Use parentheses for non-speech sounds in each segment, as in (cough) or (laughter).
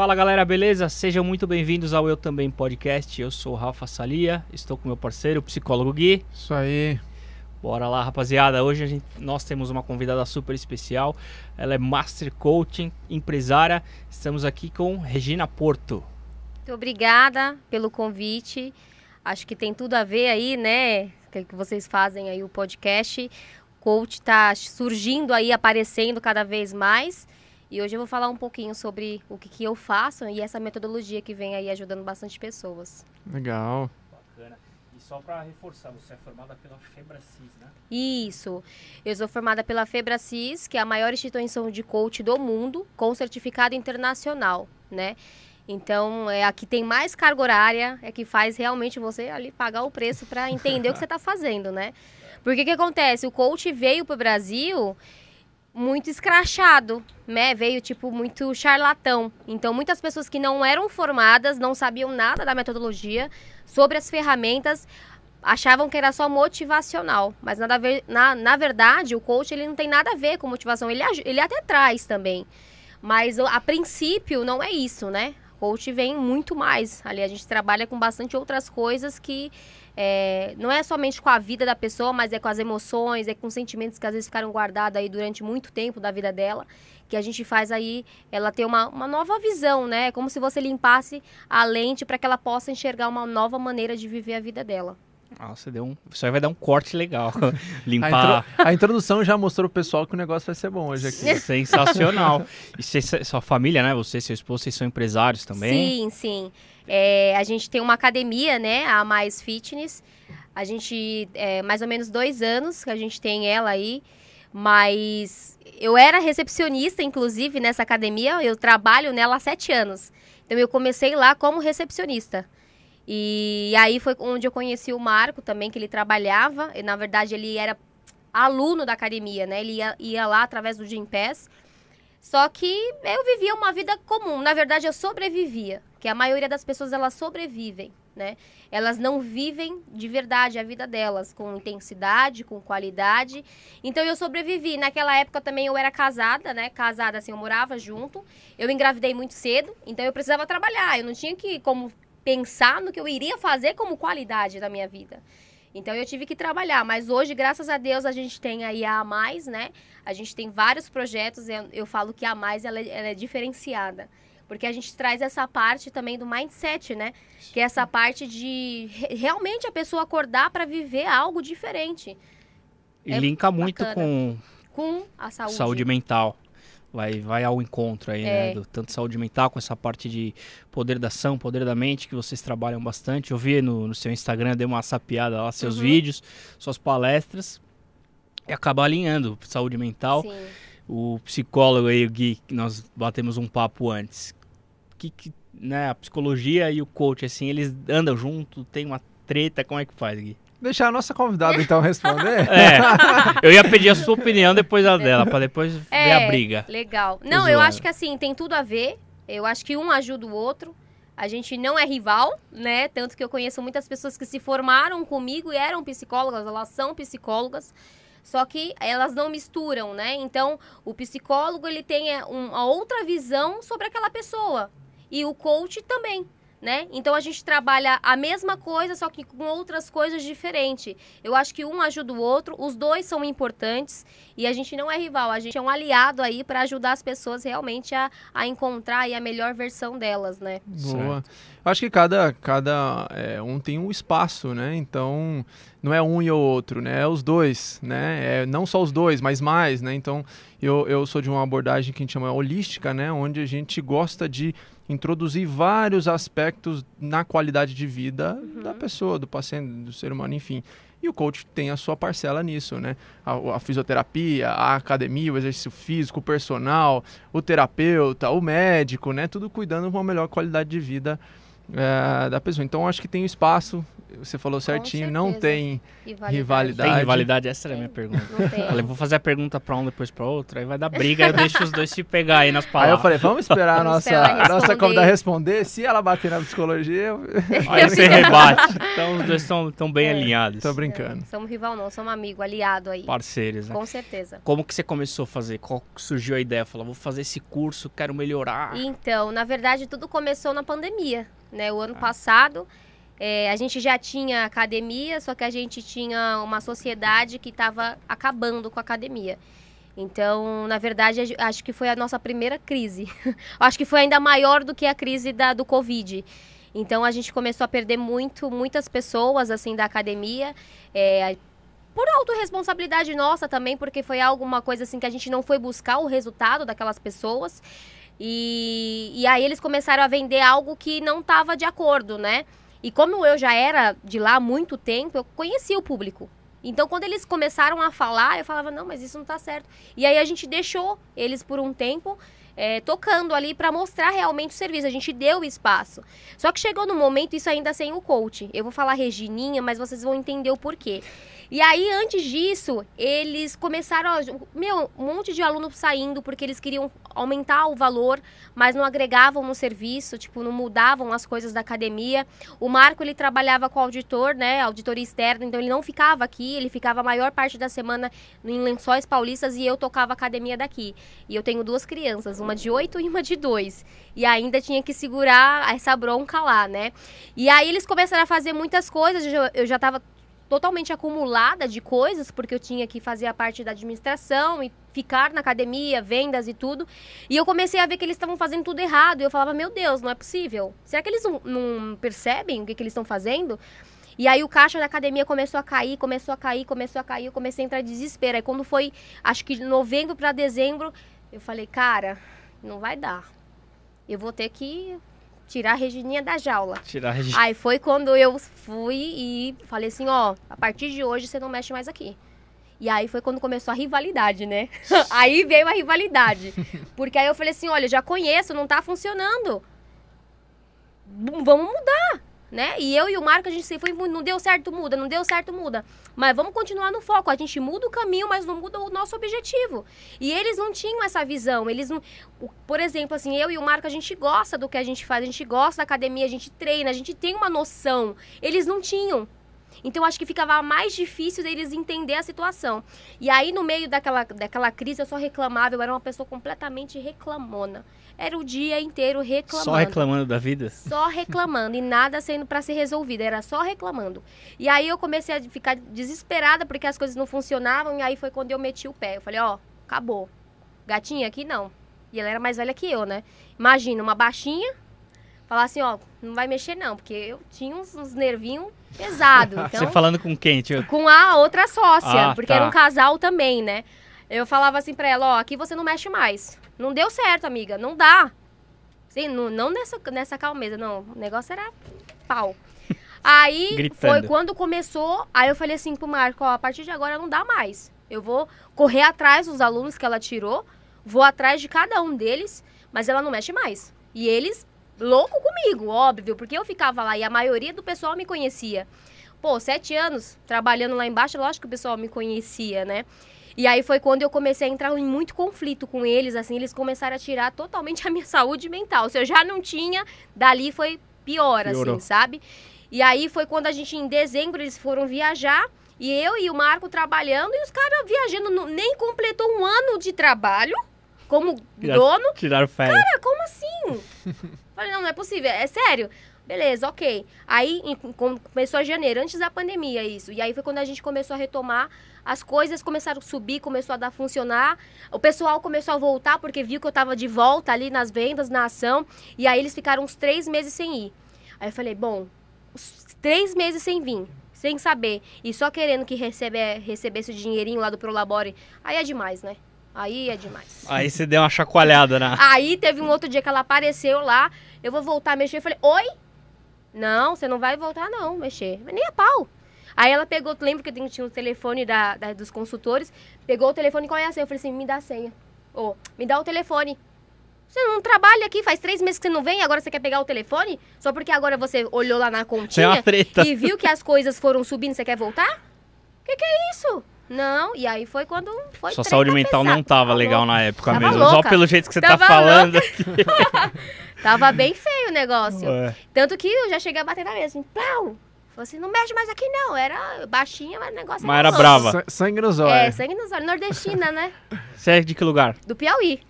Fala galera, beleza? Sejam muito bem-vindos ao Eu Também Podcast. Eu sou o Rafa Salia, estou com meu parceiro, o psicólogo Gui. Isso aí. Bora lá, rapaziada. Hoje gente, nós temos uma convidada super especial. Ela é Master Coaching, empresária. Estamos aqui com Regina Porto. Muito obrigada pelo convite. Acho que tem tudo a ver aí, né? Que vocês fazem aí o podcast. O coach está surgindo aí, aparecendo cada vez mais. E hoje eu vou falar um pouquinho sobre o que, que eu faço e essa metodologia que vem aí ajudando bastante pessoas. Legal. Bacana. E só para reforçar, você é formada pela Febracis, né? Isso. Eu sou formada pela Febracis, que é a maior instituição de coach do mundo, com certificado internacional, né? Então, é a que tem mais carga horária, é que faz realmente você ali pagar o preço para entender o que você está fazendo, né? Porque o que acontece? O coach veio para o Brasil muito escrachado, né? Veio tipo muito charlatão. Então, muitas pessoas que não eram formadas, não sabiam nada da metodologia, sobre as ferramentas, achavam que era só motivacional. Mas nada ver, na, na verdade, o coach ele não tem nada a ver com motivação. Ele, ele até traz também. Mas a princípio não é isso, né? Coach vem muito mais. Ali a gente trabalha com bastante outras coisas que é, não é somente com a vida da pessoa, mas é com as emoções, é com sentimentos que às vezes ficaram guardados aí durante muito tempo da vida dela, que a gente faz aí ela ter uma, uma nova visão, né? É como se você limpasse a lente para que ela possa enxergar uma nova maneira de viver a vida dela. Nossa, deu um. Isso aí vai dar um corte legal. (laughs) Limpar. A, intro... a, introdução já mostrou pro pessoal que o negócio vai ser bom hoje aqui. (laughs) Sensacional. E cê, sua família, né? Você, seu esposo, vocês são empresários também? Sim, sim. É, a gente tem uma academia, né? A Mais Fitness. A gente, é, mais ou menos dois anos que a gente tem ela aí. Mas eu era recepcionista, inclusive, nessa academia. Eu trabalho nela há sete anos. Então eu comecei lá como recepcionista. E aí foi onde eu conheci o Marco também, que ele trabalhava. E, na verdade, ele era aluno da academia, né? Ele ia, ia lá através do Gym Pass. Só que eu vivia uma vida comum. Na verdade, eu sobrevivia. Que a maioria das pessoas, elas sobrevivem, né? Elas não vivem de verdade a vida delas, com intensidade, com qualidade. Então, eu sobrevivi. Naquela época também eu era casada, né? Casada, assim, eu morava junto. Eu engravidei muito cedo, então eu precisava trabalhar. Eu não tinha que, como pensar no que eu iria fazer como qualidade da minha vida. Então eu tive que trabalhar, mas hoje, graças a Deus, a gente tem aí a mais, né? A gente tem vários projetos, eu, eu falo que a mais ela, é, ela é diferenciada. Porque a gente traz essa parte também do mindset, né? Que é essa parte de realmente a pessoa acordar para viver algo diferente. E é linka muito com, com a saúde. saúde mental vai, vai ao encontro aí, né, é. né? Do, tanto saúde mental com essa parte de poder da ação, poder da mente, que vocês trabalham bastante. Eu vi no, no seu Instagram, dei uma sapiada lá, seus uhum. vídeos, suas palestras. E acaba alinhando saúde mental. Sim. O psicólogo aí, o Gui, nós batemos um papo antes. Que, que, né, a psicologia e o coach, assim, eles andam junto, tem uma treta, como é que faz, Gui? Deixar a nossa convidada então responder. (laughs) É, eu ia pedir a sua opinião depois da dela, para depois é, ver a briga. Legal. Não, eu acho que assim, tem tudo a ver. Eu acho que um ajuda o outro. A gente não é rival, né? Tanto que eu conheço muitas pessoas que se formaram comigo e eram psicólogas, elas são psicólogas. Só que elas não misturam, né? Então, o psicólogo ele tem é, uma outra visão sobre aquela pessoa. E o coach também né? Então a gente trabalha a mesma coisa, só que com outras coisas diferentes. Eu acho que um ajuda o outro, os dois são importantes e a gente não é rival, a gente é um aliado aí para ajudar as pessoas realmente a, a encontrar a melhor versão delas, né? Boa. Eu acho que cada, cada é, um tem um espaço, né? Então não é um e o outro, né? É os dois, né? É não só os dois, mas mais, né? Então eu, eu sou de uma abordagem que a gente chama holística, né? Onde a gente gosta de introduzir vários aspectos na qualidade de vida uhum. da pessoa, do paciente, do ser humano, enfim. E o coach tem a sua parcela nisso, né? A, a, fisioterapia, a academia, o exercício físico, o personal, o terapeuta, o médico, né? Tudo cuidando de uma melhor qualidade de vida é, da pessoa. Então, acho que tem espaço você falou certinho, não tem rivalidade. rivalidade. Tem rivalidade? Essa era a minha pergunta. Falei, vou fazer a pergunta para um depois para outro, aí vai dar briga, eu deixo os dois se pegar aí nas palavras. Aí eu falei, vamos esperar a nossa, a nossa convidada responder. Se ela bater na psicologia, eu... aí você rebate. Então os dois estão bem é. alinhados. Tô brincando. É, somos rival não, somos amigo, aliado aí. Parceiros, né? Com certeza. Como que você começou a fazer? Qual surgiu a ideia? Falou, vou fazer esse curso, quero melhorar. Então, na verdade, tudo começou na pandemia, né? O ano ah. passado... É, a gente já tinha academia, só que a gente tinha uma sociedade que estava acabando com a academia. Então, na verdade, acho que foi a nossa primeira crise. (laughs) acho que foi ainda maior do que a crise da, do Covid. Então, a gente começou a perder muito, muitas pessoas assim da academia. É, por autorresponsabilidade nossa também, porque foi alguma coisa assim que a gente não foi buscar o resultado daquelas pessoas. E, e aí eles começaram a vender algo que não estava de acordo, né? E como eu já era de lá há muito tempo, eu conhecia o público. Então, quando eles começaram a falar, eu falava, não, mas isso não tá certo. E aí a gente deixou eles por um tempo é, tocando ali para mostrar realmente o serviço. A gente deu espaço. Só que chegou no momento, isso ainda sem o coach. Eu vou falar Regininha, mas vocês vão entender o porquê. E aí, antes disso, eles começaram, a, meu, um monte de alunos saindo porque eles queriam aumentar o valor, mas não agregavam no serviço, tipo, não mudavam as coisas da academia. O Marco, ele trabalhava com auditor, né, auditoria externa, então ele não ficava aqui, ele ficava a maior parte da semana em Lençóis Paulistas e eu tocava academia daqui. E eu tenho duas crianças, uma de oito e uma de dois. E ainda tinha que segurar essa bronca lá, né? E aí eles começaram a fazer muitas coisas, eu já estava totalmente acumulada de coisas, porque eu tinha que fazer a parte da administração e ficar na academia, vendas e tudo. E eu comecei a ver que eles estavam fazendo tudo errado. E eu falava, meu Deus, não é possível. Será que eles não, não percebem o que, que eles estão fazendo? E aí o caixa da academia começou a cair, começou a cair, começou a cair, eu comecei a entrar em desespero. Aí quando foi, acho que de novembro para dezembro, eu falei, cara, não vai dar. Eu vou ter que tirar a Regininha da jaula. Tirar a Regininha. Aí foi quando eu fui e falei assim, ó, a partir de hoje você não mexe mais aqui. E aí foi quando começou a rivalidade, né? (laughs) aí veio a rivalidade. (laughs) Porque aí eu falei assim, olha, já conheço, não tá funcionando. Vamos mudar né? E eu e o Marco, a gente sempre foi, não deu certo, muda, não deu certo, muda. Mas vamos continuar no foco. A gente muda o caminho, mas não muda o nosso objetivo. E eles não tinham essa visão. Eles não. Por exemplo, assim, eu e o Marco, a gente gosta do que a gente faz, a gente gosta da academia, a gente treina, a gente tem uma noção. Eles não tinham. Então, acho que ficava mais difícil deles entender a situação. E aí, no meio daquela, daquela crise, eu só reclamava, eu era uma pessoa completamente reclamona era o dia inteiro reclamando. Só reclamando da vida? Só reclamando e nada sendo para ser resolvido, era só reclamando. E aí eu comecei a ficar desesperada porque as coisas não funcionavam e aí foi quando eu meti o pé. Eu falei, ó, oh, acabou. Gatinha aqui não. E ela era mais velha que eu, né? Imagina, uma baixinha, falar assim, ó, não vai mexer não, porque eu tinha uns, uns nervinhos pesados. (laughs) Então, Você falando com quem, tio? Com a outra sócia, ah, porque tá. era um casal também, né? Eu falava assim pra ela, ó, aqui você não mexe mais. Não deu certo, amiga. Não dá. Sim, não, não nessa, nessa calmeza, não. O negócio era pau. (laughs) Aí Gritando. foi quando começou. Aí eu falei assim pro Marco: ó, a partir de agora não dá mais. Eu vou correr atrás dos alunos que ela tirou, vou atrás de cada um deles, mas ela não mexe mais. E eles, louco comigo, óbvio, porque eu ficava lá e a maioria do pessoal me conhecia. Pô, sete anos trabalhando lá embaixo, lógico que o pessoal me conhecia, né? E aí foi quando eu comecei a entrar em muito conflito com eles, assim, eles começaram a tirar totalmente (laughs) a minha saúde mental. Se eu já não tinha, dali foi pior, assim, Piorou. assim, sabe? E aí foi quando a gente, em dezembro, eles foram viajar. E eu e o Marco trabalhando e os caras viajando, nem completou um ano de trabalho como dono. Tiraram férias. Cara, como assim? (laughs) Falei, não, não é possível, é sério. Beleza, ok. Aí em, começou a janeiro, antes da pandemia isso. E aí foi quando a gente começou a retomar, as coisas começaram a subir, começou a dar funcionar. O pessoal começou a voltar porque viu que eu estava de volta ali nas vendas, na ação. E aí eles ficaram uns três meses sem ir. Aí eu falei, bom, três meses sem vir, sem saber, e só querendo que recebe, recebesse o dinheirinho lá do Prolabore, aí é demais, né? Aí é demais. Aí você deu uma chacoalhada, né? Aí teve um outro dia que ela apareceu lá, eu vou voltar a mexer. Eu falei, oi? Não, você não vai voltar não, mexer. Mas nem a pau. Aí ela pegou, lembra que tinha o telefone da, da, dos consultores, pegou o telefone, qual é a senha? Eu falei assim, me dá a senha. Ou, oh, me dá o telefone. Você não trabalha aqui, faz três meses que você não vem, agora você quer pegar o telefone? Só porque agora você olhou lá na É continha treta. e viu que as coisas foram subindo, você quer voltar? O que, que é isso? Não, e aí foi quando foi Sua saúde mental não pesada. tava Tava legal na época Tava mesmo. Só louca. pelo jeito que você tá Tava falando. (laughs) Tava bem feio o negócio. É. Tanto que eu já cheguei a bater na mesa, assim, plau! Falei assim, não mexe mais aqui não. Era baixinha, mas o negócio Mas era louco. brava. Sa- Sangue nos É, olhos. sangue nos olhos. Nordestina, né? Você é de que lugar? Do Piauí.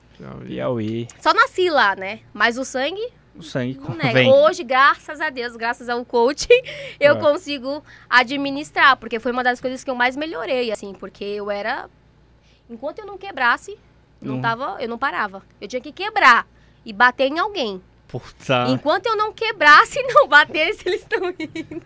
Piauí. Só nasci lá, né? Mas o sangue, O sangue vem. Hoje, graças a Deus, graças ao coaching, (laughs) eu É. consigo administrar. Porque foi uma das coisas que eu mais melhorei, assim. Porque eu era... Enquanto eu não quebrasse, não Não. tava, eu não parava. Eu tinha que quebrar e bater em alguém. Puta. Enquanto eu não quebrasse e (laughs) não batesse, eles estão indo.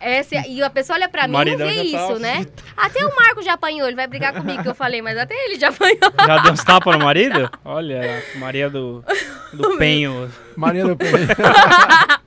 Essa, é- e a pessoa olha pra mim e não vê tá isso, né? (laughs) Até o Marco já apanhou, ele vai brigar comigo que eu falei, mas até ele já apanhou. Já deu uns tapas no marido? Olha, Maria do, do (laughs) Penho. Maria do Penha. (laughs)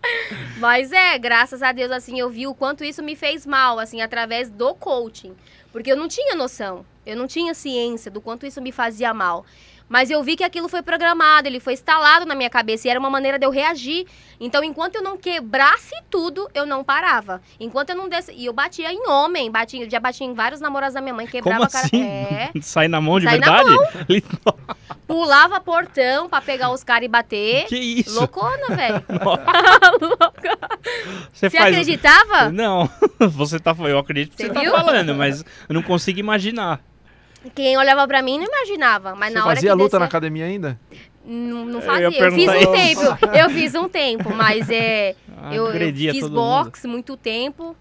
Mas é, graças a Deus, assim, eu vi o quanto isso me fez mal, assim, através do coaching. Porque eu não tinha noção, eu não tinha ciência do quanto isso me fazia mal. Mas eu vi que aquilo foi programado, ele foi instalado na minha cabeça e era uma maneira de eu reagir. Então, enquanto eu não quebrasse tudo, eu não parava. Enquanto eu não desse. E eu batia em homem, batia, já batia em vários namorados da minha mãe, quebrava Como a cara. assim? É. (laughs) Sai na mão de Sai na verdade? (laughs) Ele- Pulava portão pra pegar os caras e bater. Que isso? Loucona, velho. (laughs) Você Você faz. acreditava? Não, você tá Eu acredito que Você você, tá viu? falando, mas eu não consigo imaginar. Quem olhava pra mim não imaginava. Mas Você na hora fazia que luta na academia ainda? Não, não Eu fazia. ia Eu, fiz um isso. tempo. Eu fiz um tempo, mas é. Ah, (laughs) eu, eu fiz boxe muito tempo.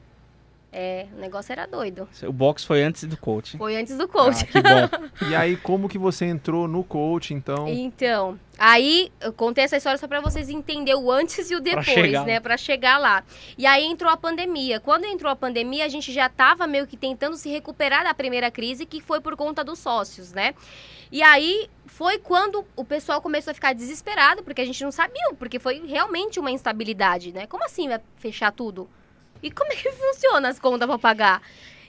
É, o negócio era doido. O box foi antes do coaching. Foi antes do Ah, coach. que bom. (laughs) E aí, como que você entrou no coach, então? Então, aí eu contei essa história só pra vocês entenderem o antes e o depois, né? Pra chegar lá. E aí entrou a pandemia. Quando entrou a pandemia, a gente já tava meio que tentando se recuperar da primeira crise, que foi por conta dos sócios, né? E aí foi quando o pessoal começou a ficar desesperado, porque a gente não sabia, porque foi realmente uma instabilidade, né? Como assim vai fechar tudo? E como é que funciona as contas pra pagar?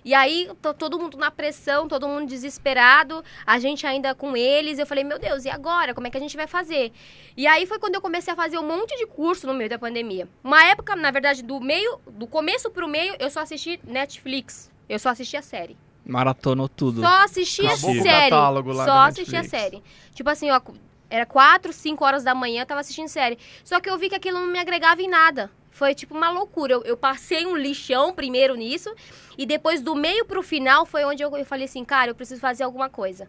E aí, todo mundo na pressão, todo mundo desesperado, a gente ainda com eles. Eu falei, meu Deus, e agora? Como é que a gente vai fazer? E aí foi quando eu comecei a fazer um monte de curso no meio da pandemia. Uma época, na verdade, do meio, do começo pro meio, eu só assisti Netflix. Eu só assistia série. Maratonou tudo. Só assistia Acabou o série. Só assistia Netflix. série. Tipo assim, ó, era 4, 5 horas da manhã, eu tava assistindo série. Só que eu vi que aquilo não me agregava em nada. Foi tipo uma loucura. Eu, eu passei um lixão primeiro nisso. E depois, do meio pro final, foi onde eu, eu falei assim, cara, eu preciso fazer alguma coisa.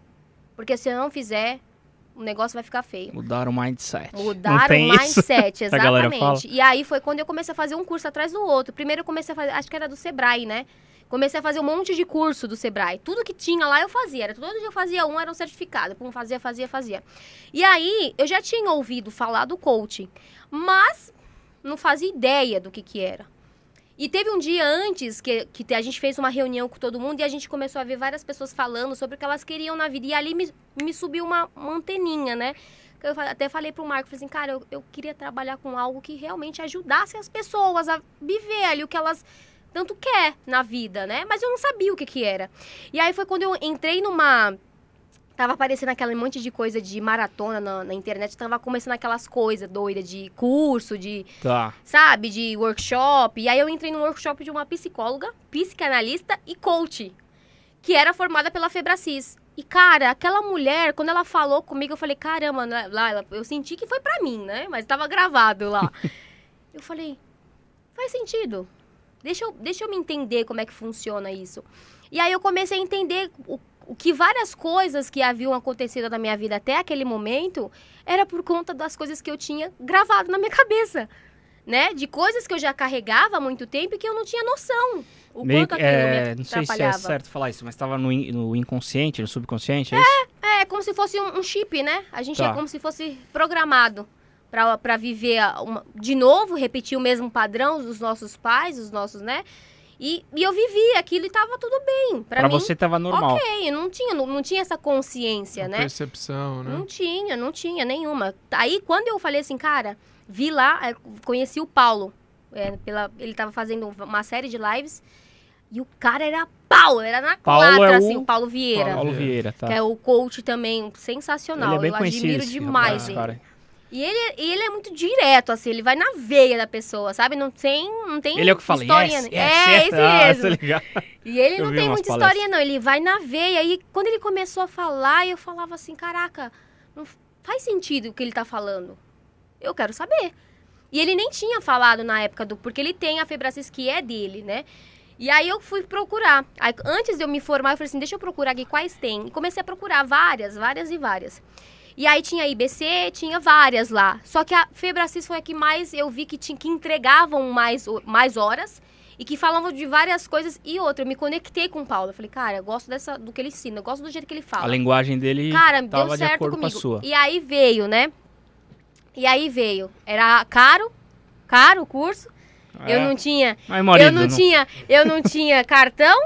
Porque se eu não fizer, o negócio vai ficar feio. Mudaram o mindset. tem o isso? mindset, (laughs) galera exatamente. E aí foi quando eu comecei a fazer um curso atrás do outro. Primeiro eu comecei a fazer, acho que era do Sebrae, né? Comecei a fazer um monte de curso do Sebrae. Tudo que tinha lá eu fazia. Era todo dia eu fazia um, era um certificado. Pum, fazia, fazia, fazia. E aí eu já tinha ouvido falar do coaching, mas não fazia ideia do que que era. E teve um dia antes que, que a gente fez uma reunião com todo mundo e a gente começou a ver várias pessoas falando sobre o que elas queriam na vida. E ali me, me subiu uma, uma anteninha, né? Eu até falei pro Marco, falei assim, cara, eu, eu queria trabalhar com algo que realmente ajudasse as pessoas a viver ali o que elas tanto quer na vida, né? Mas eu não sabia o que que era. E aí foi quando eu entrei numa... Tava aparecendo aquele monte de coisa de maratona na, na internet, tava começando aquelas coisas doidas de curso, de Tá. sabe, de workshop. E aí eu entrei num workshop de uma psicóloga, psicanalista e coach, que era formada pela Febracis. E, cara, aquela mulher, quando ela falou comigo, eu falei, caramba, né? lá, eu senti que foi pra mim, né? Mas tava gravado lá. (laughs) eu falei, faz sentido. Deixa eu, deixa eu me entender como é que funciona isso. E aí eu comecei a entender o, o que várias coisas que haviam acontecido na minha vida até aquele momento era por conta das coisas que eu tinha gravado na minha cabeça. Né? De coisas que eu já carregava há muito tempo e que eu não tinha noção. O Meio quanto aquilo é, me não sei se é certo falar isso, mas tava no, no inconsciente, no subconsciente, é, isso? É, como se fosse um, um chip, né? A gente Tá. é como se fosse programado pra viver uma- de novo, repetir o mesmo padrão dos nossos pais, dos nossos, né? E, e eu vivi aquilo e tava tudo bem. Pra, Pra mim, você tava normal. ok, eu não tinha, não, não tinha essa consciência, A né? Percepção, né? Não tinha, não tinha nenhuma. Aí, quando eu falei assim, cara, vi lá, é, conheci o Paulo. é, pela, ele tava fazendo uma série de lives. E o cara era pau, era na Paulo quadra, é o- assim, o Paulo Vieira. Paulo Vieira, tá. Que é o coach também, sensacional. Ele é bem eu conhecido. admiro demais rapaz, ele. cara. E ele, ele é muito direto, assim, ele vai na veia da pessoa, sabe? Não tem, não tem Ele é o que fala, historinha. yes, yes, é, yes. esse Ah, mesmo. ligado? E ele Eu não tem muita palestras. historinha, não. Ele vai na veia. E quando ele começou a falar, eu falava assim: caraca, não faz sentido o que ele tá falando. Eu quero saber. E ele nem tinha falado na época do. Porque ele tem a Febracis que é dele, né? E aí eu fui procurar. Aí, antes de eu me formar, eu falei assim: deixa eu procurar aqui quais tem. E comecei a procurar várias, várias e várias. E aí tinha IBC, tinha várias lá. Só que a Febracis foi a que mais eu vi que, tinha, que entregavam mais, mais horas e que falavam de várias coisas. E outra, eu me conectei com o Paulo. Eu falei, cara, eu gosto dessa, do que ele ensina, eu gosto do jeito que ele fala. A linguagem dele Cara, tava deu de certo acordo comigo. com a sua. E aí veio, né? E aí veio. Era caro, caro o curso. Eu É. não tinha, marido, eu não, tinha, eu não tinha cartão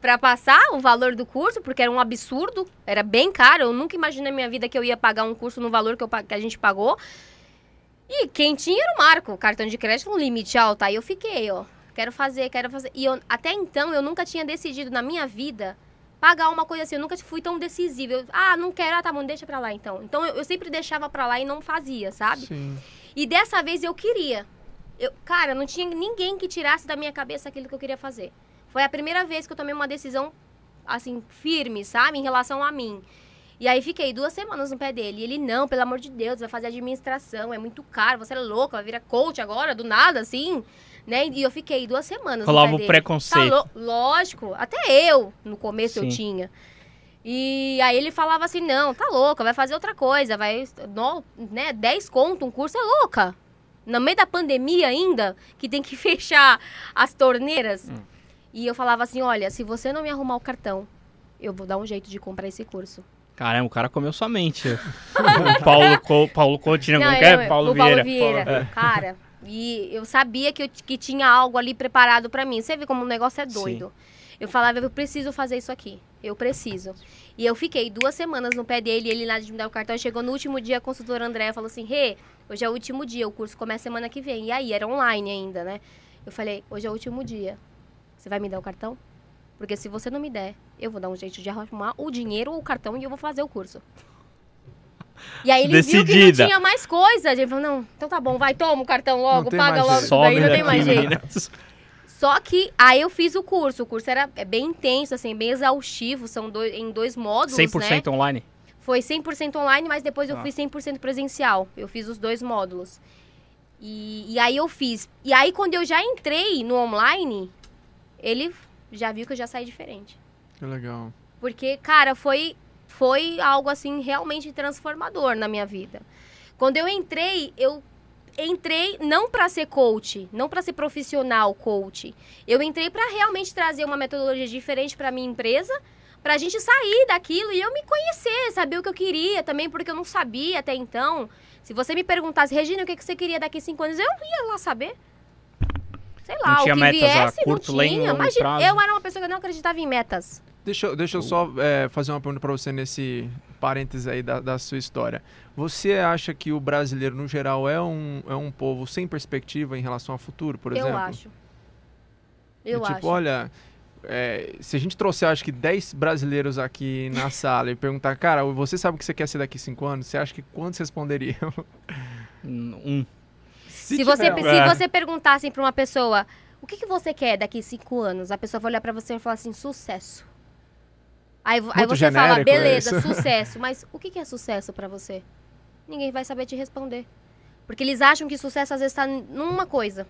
pra passar o valor do curso, porque era um absurdo, era bem caro. Eu nunca imaginei na minha vida que eu ia pagar um curso no valor que, eu que a gente pagou. E quem tinha era o Marco, cartão de crédito, um limite alto. Aí eu fiquei, ó, quero fazer, quero fazer. E eu, até então eu nunca tinha decidido na minha vida pagar uma coisa assim. Eu nunca fui tão decisiva. Eu, ah, não quero, ah, tá bom, deixa pra lá então. Então eu, eu sempre deixava pra lá e não fazia, sabe? Sim. E dessa vez eu queria. Eu, cara, não tinha ninguém que tirasse da minha cabeça aquilo que eu queria fazer. Foi a primeira vez que eu tomei uma decisão, assim, firme, sabe? Em relação a mim. E aí fiquei duas semanas no pé dele. E ele, não, pelo amor de Deus, vai fazer administração, é muito caro, você é louco, vai virar coach agora, do nada, assim. Né? E eu fiquei duas semanas Rolava no o pé dele. preconceito. Tá Lógico, até eu, no começo Sim. eu tinha. E aí ele falava assim, não, tá louca, vai fazer outra coisa, vai, no, né, 10 conto um curso, é louca. No meio da pandemia ainda, que tem que (laughs) fechar as torneiras. Hum. E eu falava assim, olha, se você não me arrumar o cartão, eu vou dar um jeito de comprar esse curso. Caramba, o cara comeu sua mente. (laughs) o Paulo, Co, Paulo Coutinho, como Não, que é? Paulo o Vieira. Paulo Vieira. (laughs) Cara, e eu sabia que, eu, que tinha algo ali preparado pra mim. Você vê como o negócio é doido. Eu falava, eu preciso fazer isso aqui. Eu preciso. E eu fiquei duas semanas no pé dele, ele lá de me dar o cartão. Chegou no último dia, a consultora André falou assim: Rê, hoje é o último dia, o curso começa semana que vem. E aí, era online ainda, né? Eu falei: hoje é o último dia. Você vai me dar o cartão? Porque se você não me der, eu vou dar um jeito de arrumar o dinheiro ou o cartão e eu vou fazer o curso. E aí ele viu que Decidida. não tinha mais coisa. Ele falou, não, então tá bom, vai, toma o cartão logo, tem paga mais logo daí, não tem mais jeito. meninas. Só que aí eu fiz o curso. O curso era é bem intenso, assim, bem exaustivo. São dois, em dois módulos, 100% né? online? Foi 100% online, mas depois eu Ah. fiz 100% presencial. Eu fiz os dois módulos. E, e aí eu fiz. E aí quando eu já entrei no online, ele já viu que eu já saí diferente. Que legal. Porque, cara, foi, foi algo assim realmente transformador na minha vida. Quando eu entrei, eu entrei não para ser coach, não para ser profissional coach. Eu entrei para realmente trazer uma metodologia diferente para minha empresa, para a gente sair daquilo e eu me conhecer, saber o que eu queria também, porque eu não sabia até então. Se você me perguntasse, Regina, o que que você queria daqui a cinco anos, eu ia lá saber. Sei lá, Não tinha o que metas a viesse, curto, não tinha. Imagina, prazo? eu era uma pessoa que não acreditava em metas. Deixa, eu- deixa eu só é, fazer uma pergunta para você nesse parênteses aí da, da sua história. Você acha que o brasileiro, no geral, é um, é um povo sem perspectiva em relação ao futuro, por exemplo? Eu acho. Eu É tipo, acho. olha, é, se a gente trouxer, acho que 10 brasileiros aqui na (laughs) sala e perguntar, cara, você sabe o que você quer ser daqui 5 anos? Você acha que quantos responderiam? Um. Se, você, tiver- se É. você perguntasse pra uma pessoa, o que, que você quer daqui cinco anos? A pessoa vai olhar pra você e falar assim, sucesso. Aí, aí você fala, genérico beleza, isso. sucesso. (laughs) Mas o que, que é sucesso pra você? Ninguém vai saber te responder. Porque eles acham que sucesso às vezes tá numa coisa,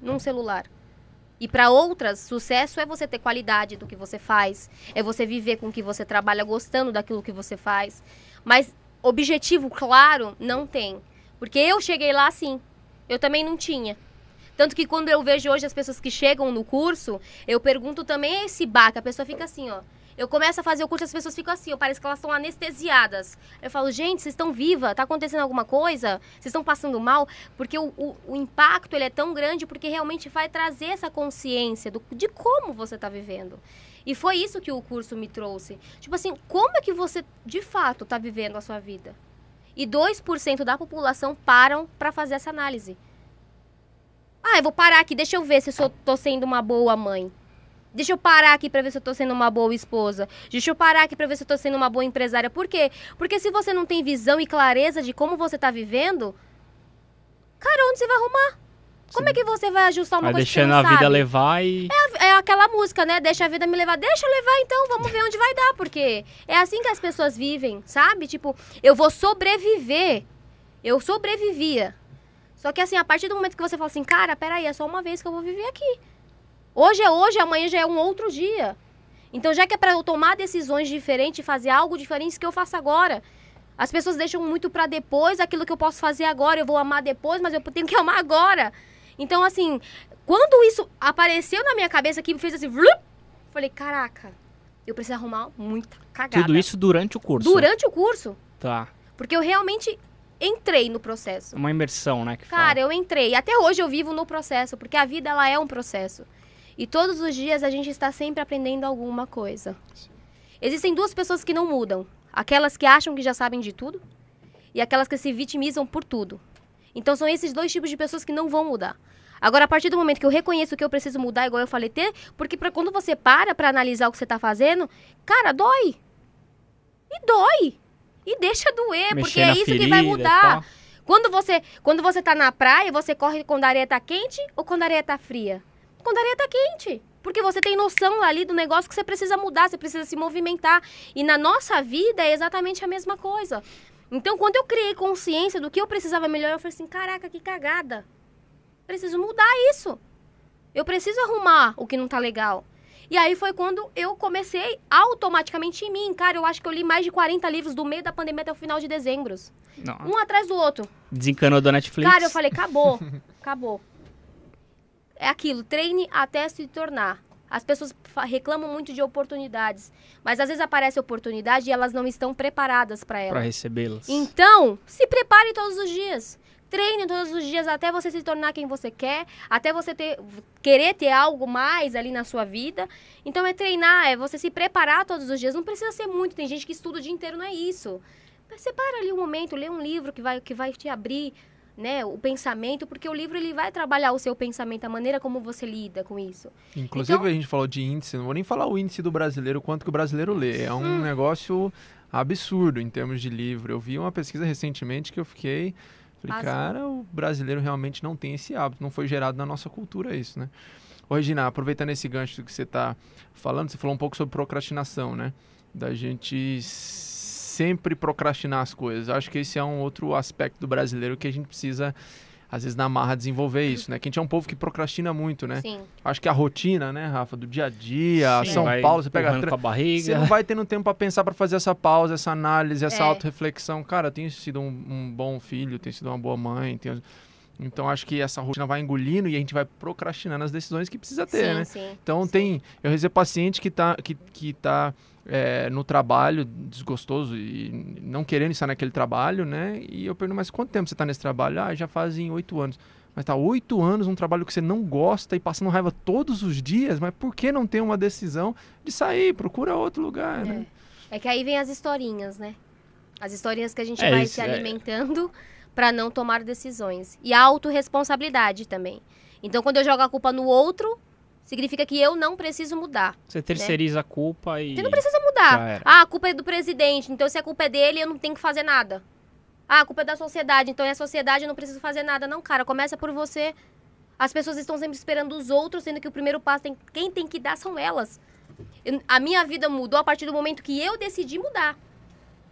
num celular. E pra outras, sucesso é você ter qualidade do que você faz, é você viver com o que você trabalha, gostando daquilo que você faz. Mas objetivo claro não tem. Porque eu cheguei lá assim. Eu também não tinha. Tanto que quando eu vejo hoje as pessoas que chegam no curso, eu pergunto também esse baque. A pessoa fica assim, ó. Eu começo a fazer o curso, as pessoas ficam assim, ó, parece que elas estão anestesiadas. Eu falo, gente, vocês estão vivas? Tá acontecendo alguma coisa? Vocês estão passando mal? Porque o, o, o impacto ele é tão grande porque realmente vai trazer essa consciência do, de como você está vivendo. E foi isso que o curso me trouxe. Tipo assim, como é que você de fato está vivendo a sua vida? E 2% da população param para fazer essa análise. Ah, eu vou parar aqui, deixa eu ver se eu sou, tô sendo uma boa mãe. Deixa eu parar aqui pra ver se eu tô sendo uma boa esposa. Deixa eu parar aqui pra ver se eu tô sendo uma boa empresária. Por quê? Porque se você não tem visão e clareza de como você tá vivendo, cara, onde você vai arrumar? Como é que você vai ajustar uma Vai coisa que você deixando não a vida sabe? levar e. É aquela música, né? Deixa a vida me levar. Deixa eu levar então, vamos ver onde vai dar, porque é assim que as pessoas vivem, sabe? Tipo, eu vou sobreviver. Eu sobrevivia. Só que assim, a partir do momento que você fala assim, cara, peraí, é só uma vez que eu vou viver aqui. Hoje é hoje, amanhã já é um outro dia. Então, já que é pra eu tomar decisões diferentes, fazer algo diferente que eu faço agora. As pessoas deixam muito pra depois aquilo que eu posso fazer agora. Eu vou amar depois, mas eu tenho que (laughs) amar agora. Então, assim, quando isso apareceu na minha cabeça que me fez assim, vlup, falei, caraca, eu preciso arrumar muita cagada. Tudo isso durante o curso. durante o curso, Tá. porque eu realmente entrei no processo. Uma imersão, né? Cara, eu entrei. Até hoje eu vivo no processo, porque a vida ela é um processo. E todos os dias a gente está sempre aprendendo alguma coisa. Existem duas pessoas que não mudam: aquelas que acham que já sabem de tudo e aquelas que se vitimizam por tudo. Então são esses dois tipos de pessoas que não vão mudar. Agora, a partir do momento que eu reconheço que eu preciso mudar, igual eu falei, ter, porque pra, quando você para pra analisar o que você tá fazendo, cara, dói. E dói. E deixa doer, Mexer porque é isso que vai mudar. Quando você, quando você tá na praia, você corre quando a areia tá quente ou quando a areia tá fria? Quando a areia tá quente. Porque você tem noção ali do negócio que você precisa mudar, você precisa se movimentar. E na nossa vida é exatamente a mesma coisa. Então, quando eu criei consciência do que eu precisava melhorar, eu falei assim: caraca, que cagada. Preciso mudar isso. Eu preciso arrumar o que não tá legal. E aí foi quando eu comecei automaticamente em mim. Cara, eu acho que eu li mais de 40 livros do meio da pandemia até o final de dezembro. Um atrás do outro. Desencanou da Netflix. Cara, eu falei, acabou, acabou. É aquilo, treine até se tornar. As pessoas reclamam muito de oportunidades, mas às vezes aparece oportunidade e elas não estão preparadas para ela. Pra recebê-las. Então, se prepare todos os dias. Treine todos os dias até você se tornar quem você quer, até você ter, querer ter algo mais ali na sua vida. Então é treinar, é você se preparar todos os dias. Não precisa ser muito, tem gente que estuda o dia inteiro, não é isso. Mas separa ali um momento, lê um livro que vai, que vai te abrir né, o pensamento, porque o livro ele vai trabalhar o seu pensamento, a maneira como você lida com isso. Inclusive, Então- a gente falou de índice, não vou nem falar o índice do brasileiro, quanto que o brasileiro lê. É um negócio absurdo em termos de livro. Eu vi uma pesquisa recentemente que eu fiquei. Falei, Pasmo. cara, o brasileiro realmente não tem esse hábito, não foi gerado na nossa cultura isso, né? Ô, Regina, aproveitando esse gancho que você está falando, você falou um pouco sobre procrastinação, né? Da gente sempre procrastinar as coisas. Acho que esse é um outro aspecto do brasileiro que a gente precisa, às vezes, na marra, desenvolver isso, né? Que a gente é um povo que procrastina muito, né? Sim. Acho que a rotina, né, Rafa, do dia a dia, Sim, São vai Paulo, você pega empurrando tra- com a barriga. você não vai tendo tempo para pensar para fazer essa pausa, essa análise, essa É. autorreflexão. Cara, eu tenho sido um, um bom filho, tenho sido uma boa mãe, tenho- então acho que essa rotina vai engolindo e a gente vai procrastinando as decisões que precisa ter, sim, né? sim. Então sim. tem, eu recebo paciente que tá, que, que tá é, no trabalho desgostoso e não querendo estar naquele trabalho, né? E eu pergunto, mas quanto tempo você está nesse trabalho? Ah, já fazem oito anos. Mas tá oito anos num trabalho que você não gosta e passando raiva todos os dias, mas por que não ter uma decisão de sair? Procura outro lugar, né? É que aí vem as historinhas, né? As historinhas que a gente É, vai isso se é- alimentando pra não tomar decisões. E a autorresponsabilidade também. Então, quando eu jogo a culpa no outro, significa que eu não preciso mudar. Você terceiriza a culpa e. Você não precisa mudar. Ah, a culpa é do presidente, então se a culpa é dele, eu não tenho que fazer nada. Ah, a culpa é da sociedade, então é a sociedade, eu não preciso fazer nada. Não, cara, começa por você. As pessoas estão sempre esperando os outros, sendo que o primeiro passo, tem, quem tem que dar são elas. Eu- a minha vida mudou a partir do momento que eu decidi mudar.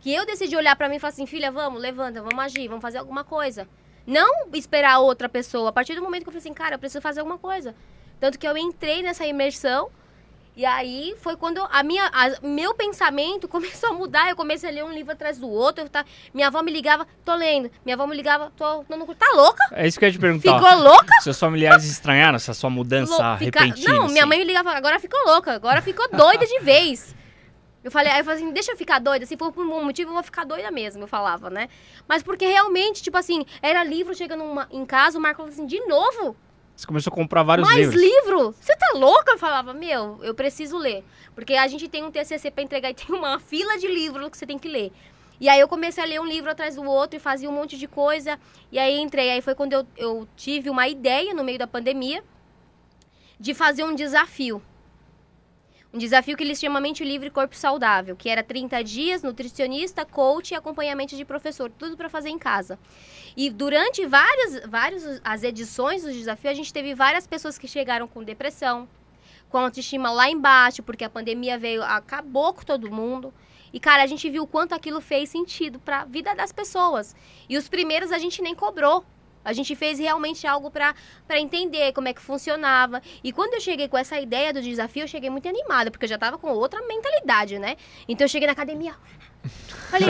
Que eu decidi olhar pra mim e falar assim, filha, vamos, levanta, vamos agir, vamos fazer alguma coisa. Não esperar outra pessoa. A partir do momento que eu falei assim, cara, eu preciso fazer alguma coisa. Tanto que eu entrei nessa imersão e aí foi quando a minha, a- meu pensamento (laughs) começou a mudar. Eu comecei a ler um livro atrás do outro. eu tá- minha avó me ligava, tô lendo. Minha avó me ligava, tô. Não, não, tá louca? É isso que eu ia te perguntar. Ficou louca? Seus familiares estranharam essa sua mudança Lou- fica- repentina? Não, minha assim? mãe me ligava, agora ficou louca, agora ficou doida de vez. Eu falei, aí eu falei assim, deixa eu ficar doida, se for por um motivo eu vou ficar doida mesmo, eu falava, né? Mas porque realmente, tipo assim, era livro chegando em casa, o Marco falou assim, de novo? Você começou a comprar vários Mais livros. livro? Você tá louca? Eu falava, meu, eu preciso ler. Porque a gente tem um TCC pra entregar e tem uma (laughs) fila de livros que você tem que ler. E aí eu comecei a ler um livro atrás do outro e fazia um monte de coisa. E aí entrei. Aí foi quando eu, eu tive uma ideia no meio da pandemia de fazer um desafio. Um desafio que eles chamam Mente Livre Corpo Saudável, que era 30 dias, nutricionista, coach e acompanhamento de professor, tudo para fazer em casa. E durante várias, várias as edições do desafio, a gente teve várias pessoas que chegaram com depressão, com autoestima lá embaixo, porque a pandemia veio, acabou com todo mundo. E, cara, a gente viu o quanto aquilo fez sentido para a vida das pessoas. E os primeiros a gente nem cobrou. A gente fez realmente algo para entender como é que funcionava. E quando eu cheguei com essa ideia do desafio, eu cheguei muito animada, porque eu já tava com outra mentalidade, né? Então eu cheguei na academia. Falei,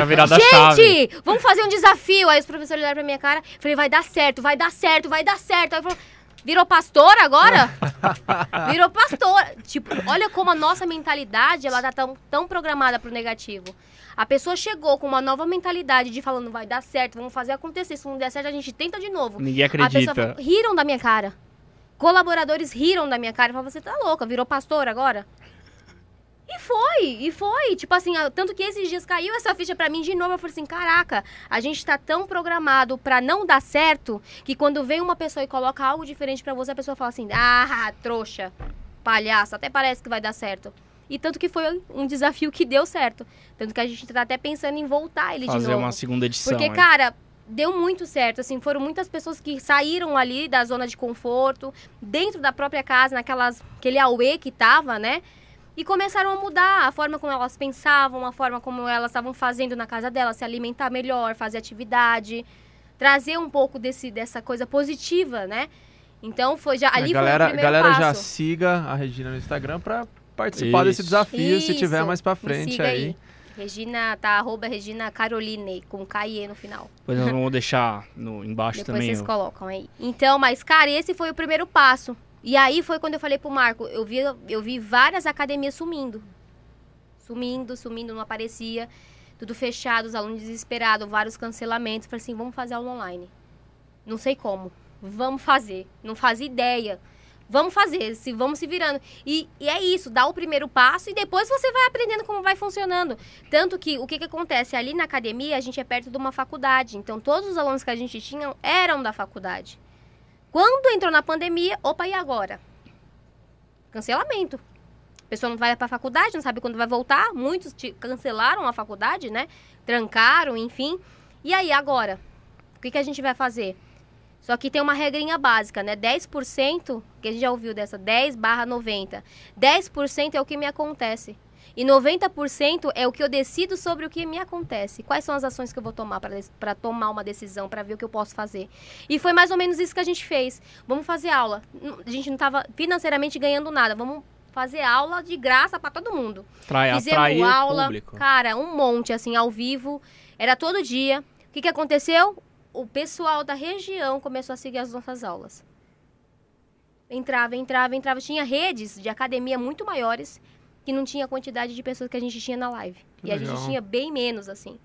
gente, vamos fazer um desafio. Aí os professores olharam pra minha cara. Falei, vai dar certo, vai dar certo, vai dar certo. Aí falou, virou pastor agora? (laughs) virou pastor. Tipo, olha como a nossa mentalidade, ela tá tão, tão programada pro negativo. A pessoa chegou com uma nova mentalidade de falando, vai dar certo, vamos fazer acontecer. Se não der certo, a gente tenta de novo. Ninguém acredita. Pessoa, riram da minha cara. Colaboradores riram da minha cara e falaram, você tá louca, virou pastor agora? E foi, e foi. Tipo assim, tanto que esses dias caiu essa ficha pra mim de novo. Eu falei assim: caraca, a gente tá tão programado pra não dar certo que quando vem uma pessoa e coloca algo diferente pra você, a pessoa fala assim: ah, trouxa, palhaço, até parece que vai dar certo. E tanto que foi um desafio que deu certo. Tanto que a gente tá até pensando em voltar ele Fazer de novo. uma segunda edição. Porque, cara, deu muito certo. Assim, foram muitas pessoas que saíram ali da zona de conforto, dentro da própria casa, naquelas aquele auê que tava, né? E começaram a mudar a forma como elas pensavam, a forma como elas estavam fazendo na casa delas, se alimentar melhor, fazer atividade, trazer um pouco desse, dessa coisa positiva, né? Então foi já ali a galera, foi o primeiro galera passo. já siga a Regina no Instagram para participar Isso. desse desafio, Isso. se tiver mais para frente aí. aí. Regina, tá, arroba Regina Caroline, com K e no final. Pois nós vamos deixar no, embaixo Depois também. vocês colocam aí. Então, mas, cara, esse foi o primeiro passo. E aí foi quando eu falei pro Marco, eu vi, eu vi várias academias sumindo. Sumindo, sumindo, não aparecia. Tudo fechado, os alunos desesperados, vários cancelamentos. Falei assim, vamos fazer aula online. Não sei como. Vamos fazer. Não fazia ideia. Vamos fazer, se vamos se virando. E, e, é isso, dá o primeiro passo e depois você vai aprendendo como vai funcionando. Tanto que o que, que acontece? Ali na academia, a gente é perto de uma faculdade. Então, todos os alunos que a gente tinha eram da faculdade. Quando entrou na pandemia, opa, e agora? Cancelamento. A pessoa não vai para a faculdade, não sabe quando vai voltar. Muitos cancelaram a faculdade, né? Trancaram, enfim. E aí, agora? O que, que a gente vai fazer? Só que tem uma regrinha básica, né? 10%, que a gente já ouviu dessa, 10 barra 90. 10% é o que me acontece. E 90% é o que eu decido sobre o que me acontece. Quais são as ações que eu vou tomar para tomar uma decisão, para ver o que eu posso fazer. E foi mais ou menos isso que a gente fez. Vamos fazer aula. A gente não estava financeiramente ganhando nada. Vamos fazer aula de graça para todo mundo. Trai, Fizemos aula, público. cara, um monte, assim, ao vivo. Era todo dia. O que, que aconteceu? O pessoal da região começou a seguir as nossas aulas. Entrava, entrava, entrava. Tinha redes de academia muito maiores que não tinha a quantidade de pessoas que a gente tinha na live. Que e legal. a gente tinha bem menos, assim.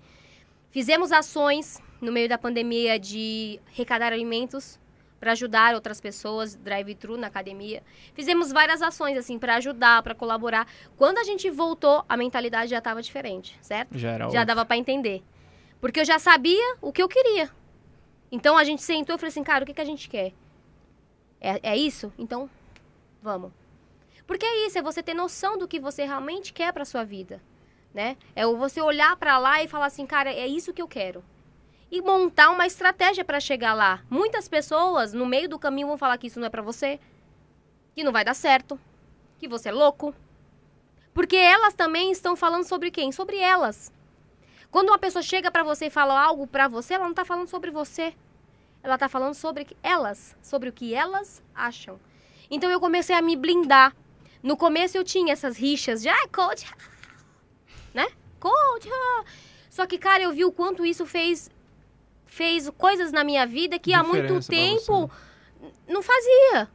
Fizemos ações no meio da pandemia de arrecadar alimentos para ajudar outras pessoas, drive-thru na academia. Fizemos várias ações assim para ajudar, para colaborar. Quando a gente voltou, a mentalidade já estava diferente, certo? Já Já dava para entender. Porque eu já sabia o que eu queria. Então a gente sentou e falou assim, cara, o que, que a gente quer? É, é isso? Então, vamos. Porque é isso, é você ter noção do que você realmente quer para sua vida, né? É você olhar para lá e falar assim, cara, é isso que eu quero. E montar uma estratégia para chegar lá. Muitas pessoas no meio do caminho vão falar que isso não é para você, que não vai dar certo, que você é louco. Porque elas também estão falando sobre quem? Sobre elas. Quando uma pessoa chega para você e fala algo para você, ela não tá falando sobre você ela está falando sobre elas, sobre o que elas acham. Então eu comecei a me blindar. No começo eu tinha essas rixas de, ah, coach, (laughs) né? Coach. Só que, cara, eu vi o quanto isso fez fez coisas na minha vida que Diferença há muito tempo não fazia.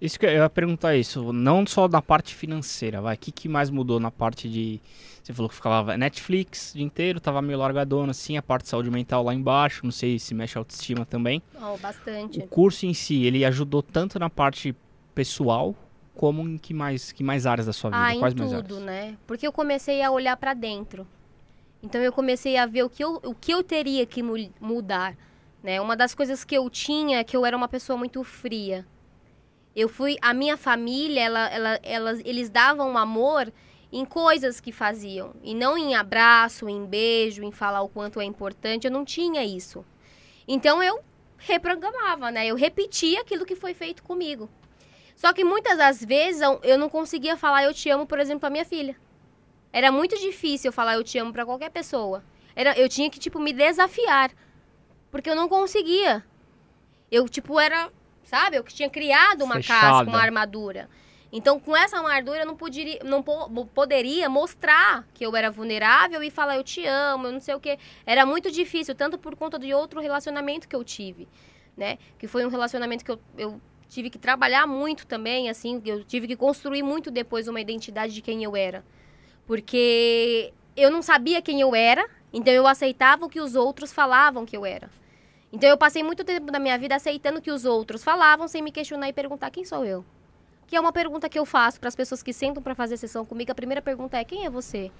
Isso que eu ia perguntar isso, não só na parte financeira, vai, o que, que mais mudou na parte de você falou que ficava Netflix o dia inteiro, tava meio largadona assim, a parte de saúde mental lá embaixo, não sei se mexe a autoestima também. Oh, bastante. O curso em si, ele ajudou tanto na parte pessoal como em que mais, que mais áreas da sua vida? Ah, Quais em mais tudo, áreas? né? Porque eu comecei a olhar para dentro. Então eu comecei a ver o que eu, o que eu teria que mudar, né? Uma das coisas que eu tinha, que eu era uma pessoa muito fria. Eu fui. A minha família, ela, ela, eles davam amor em coisas que faziam. E não em abraço, em beijo, em falar o quanto é importante. Eu não tinha isso. Então eu reprogramava, né? Eu repetia aquilo que foi feito comigo. Só que muitas das vezes eu não conseguia falar eu te amo, por exemplo, pra minha filha. Era muito difícil eu falar eu te amo para qualquer pessoa. Era, eu tinha que, tipo, me desafiar. Porque eu não conseguia. Eu, tipo, era, sabe? Eu tinha criado uma Fechada. casca, uma armadura. Então, com essa armadura, eu não, poderia, não po poderia mostrar que eu era vulnerável e falar eu te amo, eu não sei o quê. Era muito difícil, tanto por conta de outro relacionamento que eu tive, né? Que foi um relacionamento que eu, eu tive que trabalhar muito também, assim. Eu tive que construir muito depois uma identidade de quem eu era. Porque eu não sabia quem eu era, então eu aceitava o que os outros falavam que eu era. Então eu passei muito tempo da minha vida aceitando que os outros falavam sem me questionar e perguntar quem sou eu. Que é uma pergunta que eu faço para as pessoas que sentam para fazer sessão comigo. A primeira pergunta é: quem é você?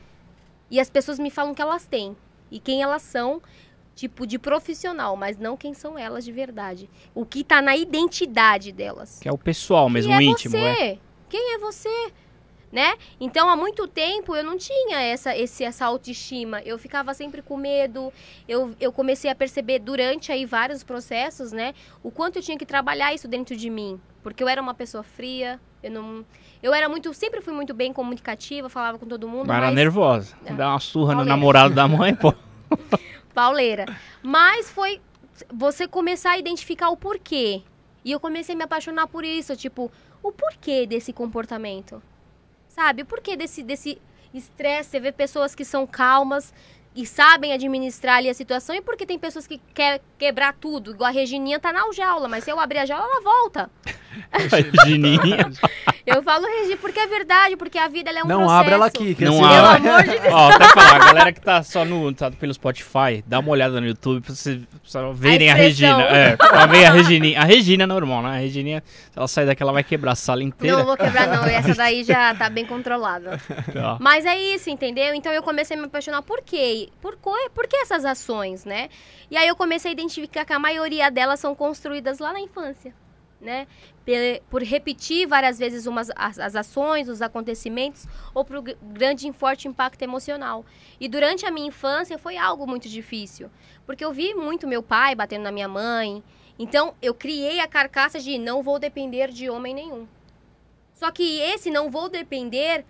E as pessoas me falam que elas têm e quem elas são, tipo de profissional, mas não quem são elas de verdade. O que tá na identidade delas. Que é o pessoal mesmo, quem o é íntimo, você? é. Quem é você? Né? Então, há muito tempo eu não tinha essa, esse, essa autoestima. Eu ficava sempre com medo. Eu, eu comecei a perceber durante aí vários processos, né? O quanto eu tinha que trabalhar isso dentro de mim. Porque eu era uma pessoa fria. Eu não. Eu era muito. Sempre fui muito bem comunicativa, falava com todo mundo. Mas era mas... nervosa. É. Dá uma surra no Pauleira. namorado da mãe, pô. (laughs) pauleira. Mas foi você começar a identificar o porquê. E eu comecei a me apaixonar por isso, tipo, o porquê desse comportamento. Sabe? O porquê desse desse estresse, você vê pessoas que são calmas e sabem administrar ali a situação e porque tem pessoas que querem quebrar tudo, igual a Regininha tá na jaula, mas se eu abrir a jaula, ela volta. Gininha. Eu falo Regi porque é verdade, porque a vida ela é um Não processo. abre ela aqui. Que Não assim, Pelo abre. amor de Deus. Ó, até falar, a galera que tá só no, tá pelo Spotify, dá uma olhada no YouTube pra vocês pra verem a, expressão. Regina. É, pra ver a Regininha. A Regina é normal, né? A Regininha, se ela sair daqui, ela vai quebrar a sala inteira. Não vou quebrar não, essa daí já tá bem controlada. Tá. Mas é isso, entendeu? Então eu comecei a me apaixonar por quê? Por, co- por que essas ações, né? E aí eu comecei a identificar que a maioria delas são construídas lá na infância, né? Por repetir várias vezes umas, as, as ações, os acontecimentos, ou por gr- grande e forte impacto emocional. E durante a minha infância foi algo muito difícil, porque eu vi muito meu pai batendo na minha mãe. Então eu criei a carcaça de não vou depender de homem nenhum. Só que esse não vou depender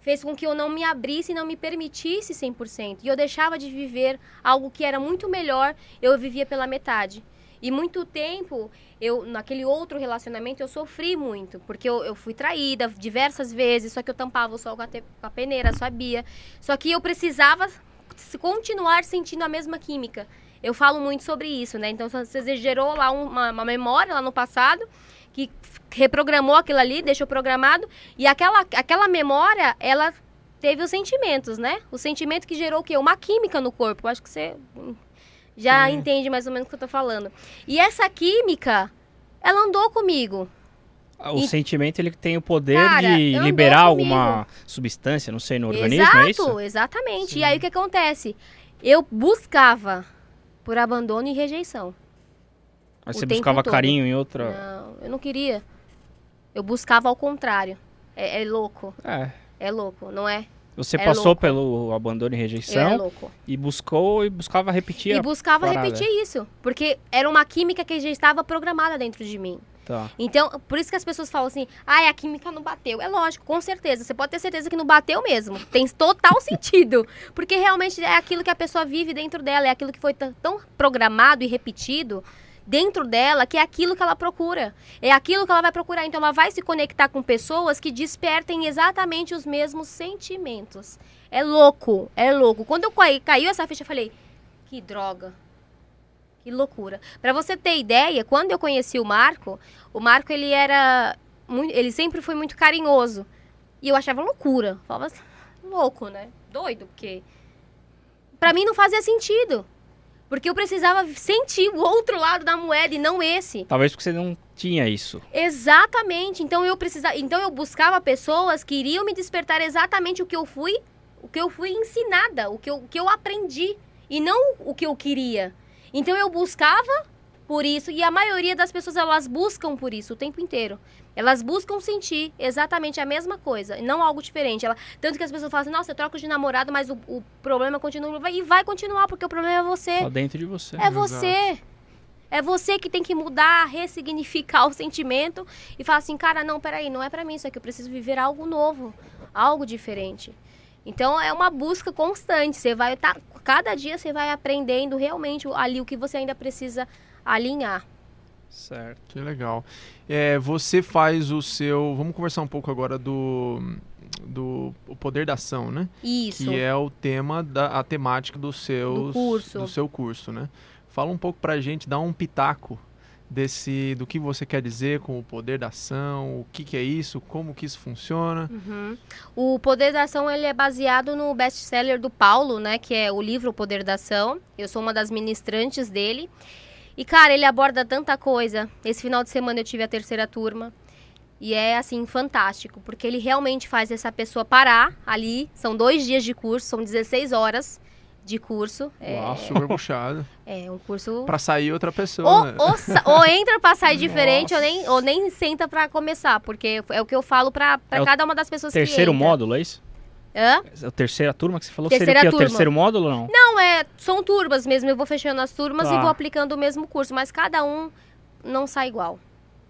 fez com que eu não me abrisse e não me permitisse 100%. E eu deixava de viver algo que era muito melhor, eu vivia pela metade. E muito tempo, eu naquele outro relacionamento, eu sofri muito, porque eu, eu fui traída diversas vezes, só que eu tampava o sol com a, te- com a peneira, sabia. Só que eu precisava continuar sentindo a mesma química. Eu falo muito sobre isso, né? Então, você gerou lá um- uma, uma memória lá no passado, que reprogramou aquilo ali, deixou programado, e aquela, aquela memória, ela teve os sentimentos, né? O sentimento que gerou o quê? Uma química no corpo. Eu acho que você já Sim. entende mais ou menos o que eu tô falando. E essa química, ela andou comigo. O E- sentimento ele tem o poder Cara, de liberar alguma substância, não sei, no organismo, Exato, é isso? exatamente. Sim. E aí o que acontece? Eu buscava por abandono e rejeição. O você buscava todo. carinho em outra. Não, eu não queria. Eu buscava ao contrário. É, é louco, É. é louco, não é? Você É passou louco. pelo abandono e rejeição é e buscou e buscava repetir. E buscava parada. repetir isso. Porque era uma química que já estava programada dentro de mim. Tá. Então, por isso que as pessoas falam assim, ai, a química não bateu. É lógico, com certeza. Você pode ter certeza que não bateu mesmo. Tem total (laughs) sentido. Porque realmente é aquilo que a pessoa vive dentro dela, é aquilo que foi tão programado e repetido dentro dela, que é aquilo que ela procura. É aquilo que ela vai procurar. Então, ela vai se conectar com pessoas que despertem exatamente os mesmos sentimentos. É louco, é louco. Quando eu caí, caiu essa ficha, eu falei, que droga. Que loucura. Pra você ter ideia, quando eu conheci o Marco, o Marco ele era ele sempre foi muito carinhoso. E eu achava loucura. Falava assim, louco, né? Doido, porque Pra mim não fazia sentido. Porque eu precisava sentir o outro lado da moeda e não esse. Talvez porque você não tinha isso. Exatamente. Então eu precisava, então eu buscava pessoas que iriam me despertar exatamente o que eu fui, o que eu fui ensinada, o que eu, o que eu aprendi e não o que eu queria. Então eu buscava por isso e a maioria das pessoas elas buscam por isso o tempo inteiro. Elas buscam sentir exatamente a mesma coisa, não algo diferente. Ela, tanto que as pessoas falam assim, nossa, eu troco de namorado, mas o, o problema continua. E vai continuar, porque o problema é você. Só dentro de você. É você. É você que tem que mudar, ressignificar (laughs) o sentimento e falar assim, cara, não, peraí, não é para mim isso aqui, eu preciso viver algo novo, algo diferente. Então é uma busca constante. Você vai estar, tá, cada dia você vai aprendendo realmente ali o que você ainda precisa alinhar. Certo. Que legal. É, você faz o seu. Vamos conversar um pouco agora do do o poder da ação, né? Isso. Que é o tema da a temática do seu do curso. do seu curso, né? Fala um pouco pra gente, dá um pitaco desse do que você quer dizer com o poder da ação, o que, que é isso, como que isso funciona. Uhum. O poder da ação ele é baseado no best-seller do Paulo, né, que é o livro O Poder da Ação. Eu sou uma das ministrantes dele. E cara, ele aborda tanta coisa. Esse final de semana eu tive a terceira turma. E é assim fantástico, porque ele realmente faz essa pessoa parar ali. São dois dias de curso, são 16 horas de curso. Uau, é... super puxado. É, um curso. Pra sair outra pessoa. Ou, né? ou, ou entra pra sair (laughs) diferente, ou nem, ou nem senta pra começar. Porque é o que eu falo pra, pra é cada uma das pessoas terceiro que Terceiro módulo, é isso? Hã? A terceira turma que você falou terceira seria o terceiro módulo não? Não, é, são turmas mesmo. Eu vou fechando as turmas e vou aplicando o mesmo curso, mas cada um não sai igual.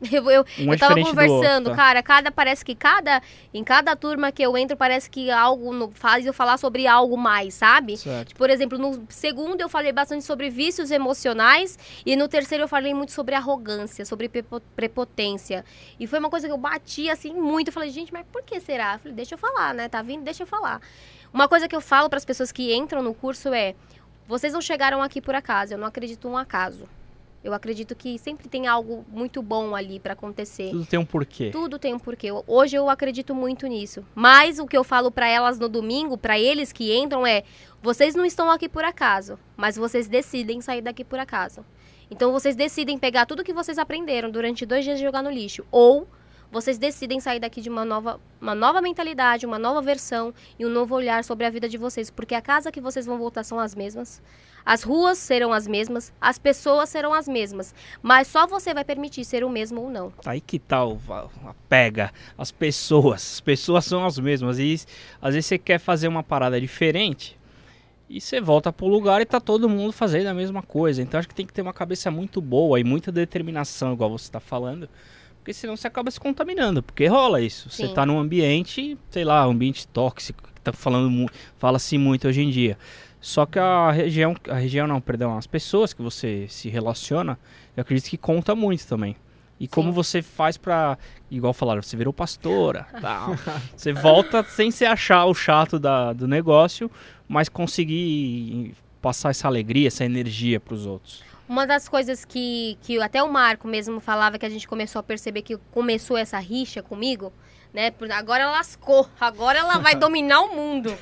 (laughs) Eu, eu, um eu tava conversando, outro, tá? cara, cada parece que cada em cada turma que eu entro parece que algo no, faz eu falar sobre algo mais, sabe? Certo. Por exemplo, no segundo eu falei bastante sobre vícios emocionais e no terceiro eu falei muito sobre arrogância, sobre prepotência. E foi uma coisa que eu bati assim muito, eu falei, gente, mas por que será? Eu falei, deixa eu falar, né? Tá vindo, deixa eu falar. Uma coisa que eu falo para as pessoas que entram no curso é: vocês não chegaram aqui por acaso, eu não acredito um acaso. Eu acredito que sempre tem algo muito bom ali para acontecer. Tudo tem um porquê. Tudo tem um porquê. Hoje eu acredito muito nisso. Mas o que eu falo para elas no domingo, para eles que entram é: vocês não estão aqui por acaso, mas vocês decidem sair daqui por acaso. Então vocês decidem pegar tudo que vocês aprenderam durante dois dias e jogar no lixo, ou vocês decidem sair daqui de uma nova, uma nova mentalidade, uma nova versão e um novo olhar sobre a vida de vocês, porque a casa que vocês vão voltar são as mesmas, as ruas serão as mesmas, as pessoas serão as mesmas, mas só você vai permitir ser o mesmo ou não. Aí que tal a pega as pessoas, as pessoas são as mesmas e às vezes você quer fazer uma parada diferente, e você volta pro lugar e tá todo mundo fazendo a mesma coisa. Então acho que tem que ter uma cabeça muito boa e muita determinação, igual você está falando, porque senão você acaba se contaminando, porque rola isso. Sim. Você tá num ambiente, sei lá, um ambiente tóxico, que tá falando, fala-se muito hoje em dia. Só que a região, a região não, perdão, as pessoas que você se relaciona, eu acredito que conta muito também. E como Sim. você faz pra. Igual falaram, você virou pastora. Tal. (laughs) você volta sem se achar o chato da, do negócio, mas conseguir passar essa alegria, essa energia para os outros. Uma das coisas que, que até o Marco mesmo falava que a gente começou a perceber que começou essa rixa comigo, né? Agora ela lascou, agora ela vai (laughs) dominar o mundo.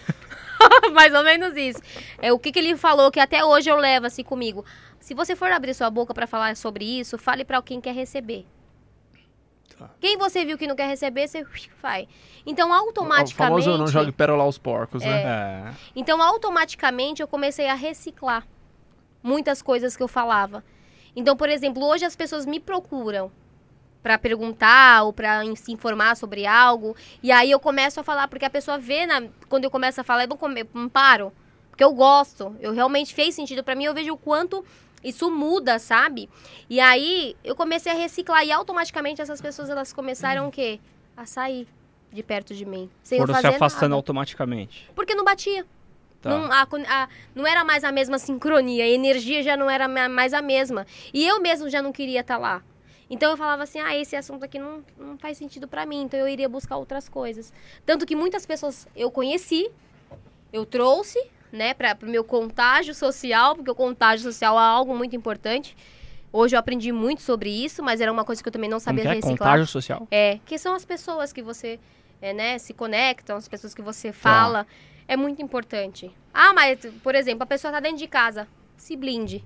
(laughs) Mais ou menos isso. É o que, que ele falou que até hoje eu levo assim comigo. Se você for abrir sua boca para falar sobre isso, fale para quem quer receber. Tá. Quem você viu que não quer receber, você vai. Então, automaticamente. O famoso não jogue pérola aos porcos, né? É. Então, automaticamente, eu comecei a reciclar muitas coisas que eu falava. Então, por exemplo, hoje as pessoas me procuram para perguntar ou para se informar sobre algo, e aí eu começo a falar porque a pessoa vê na, quando eu começo a falar, eu não paro, porque eu gosto, eu realmente fez sentido para mim, eu vejo o quanto isso muda, sabe? E aí eu comecei a reciclar e automaticamente essas pessoas elas começaram o quê? A sair de perto de mim, sem Foram eu se afastando nada. automaticamente. Porque não batia. Tá. Não, a, a, não era mais a mesma sincronia, a energia já não era mais a mesma. E eu mesmo já não queria estar tá lá. Então eu falava assim: ah, esse assunto aqui não, não faz sentido para mim, então eu iria buscar outras coisas. Tanto que muitas pessoas eu conheci, eu trouxe, né, para o meu contágio social, porque o contágio social é algo muito importante. Hoje eu aprendi muito sobre isso, mas era uma coisa que eu também não sabia Como que é? reciclar. Contágio social? É, que são as pessoas que você, é, né, se conectam, as pessoas que você fala. É muito importante. Ah, mas, por exemplo, a pessoa está dentro de casa, se blinde.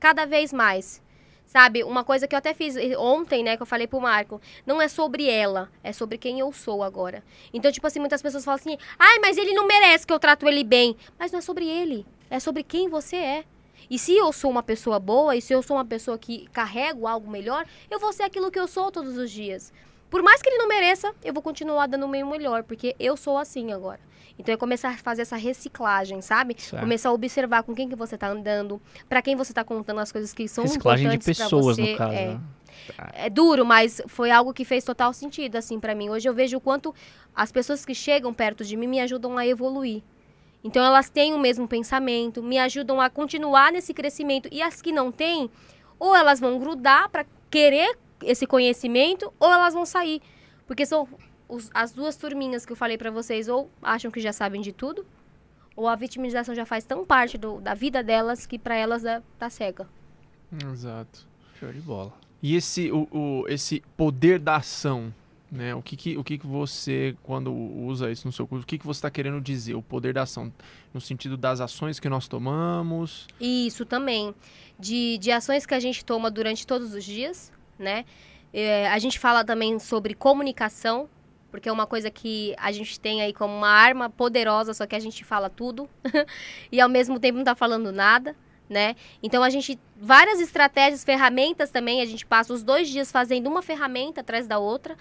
Cada vez mais. Sabe, uma coisa que eu até fiz ontem, né, que eu falei pro Marco, não é sobre ela, é sobre quem eu sou agora. Então, tipo assim, muitas pessoas falam assim, ai, mas ele não merece que eu trato ele bem. Mas não é sobre ele, é sobre quem você é. E se eu sou uma pessoa boa, e se eu sou uma pessoa que carrego algo melhor, eu vou ser aquilo que eu sou todos os dias. Por mais que ele não mereça, eu vou continuar dando o meu melhor, porque eu sou assim agora. Então é começar a fazer essa reciclagem, sabe? Certo. Começar a observar com quem que você tá andando, para quem você tá contando as coisas que são Reciclagem de importantes pessoas, você. no caso. É. né? É duro, mas foi algo que fez total sentido, assim, pra mim. Hoje eu vejo o quanto as pessoas que chegam perto de mim me ajudam a evoluir. Então elas têm o mesmo pensamento, me ajudam a continuar nesse crescimento. E as que não têm, ou elas vão grudar pra querer esse conhecimento, ou elas vão sair. Porque são os- as duas turminhas que eu falei pra vocês, ou acham que já sabem de tudo, ou a vitimização já faz tão parte do- da vida delas que pra elas é, tá cega. Exato. Show de bola. E esse, o, o- esse poder da ação, né? O que que, o que que você, quando usa isso no seu curso, o que que você está querendo dizer? O poder da ação, no sentido das ações que nós tomamos. Isso também. De, de ações que a gente toma durante todos os dias, né? É, a gente fala também sobre comunicação, porque é uma coisa que a gente tem aí como uma arma poderosa, só que a gente fala tudo (laughs) e ao mesmo tempo não tá falando nada, né? Então a gente. Várias estratégias, ferramentas também, a gente passa os dois dias fazendo uma ferramenta atrás da outra.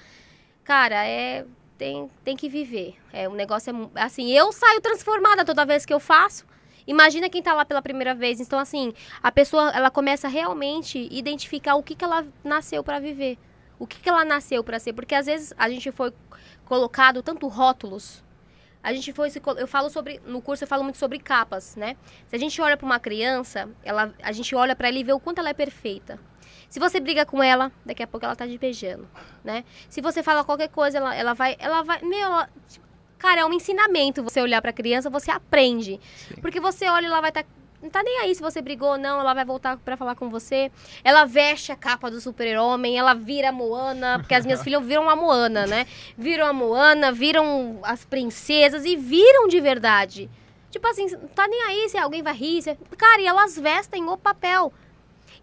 Cara, é. Tem, tem que viver. É, o negócio é. Assim, eu saio transformada toda vez que eu faço. Imagina quem tá lá pela primeira vez. Então, assim, a pessoa, ela começa realmente a identificar o que, que ela nasceu pra viver. O que, que ela nasceu pra ser. Porque às vezes a gente foi colocado tanto rótulos. A gente foi eu falo sobre no curso eu falo muito sobre capas, né? Se a gente olha pra uma criança, ela a gente olha pra ela e vê o quanto ela é perfeita. Se você briga com ela, daqui a pouco ela tá te beijando, né? Se você fala qualquer coisa, ela, ela vai ela vai, meu, ela- cara, é um ensinamento você olhar pra criança, você aprende. Sim. Porque você olha e ela vai estar não tá nem aí se você brigou ou não, ela vai voltar pra falar com você. Ela veste a capa do super-homem, ela vira a Moana, porque as minhas (laughs) filhas viram a Moana, né? Viram a Moana, viram as princesas e viram de verdade. Tipo assim, não tá nem aí se alguém vai rir. se- Cara, e elas vestem o papel.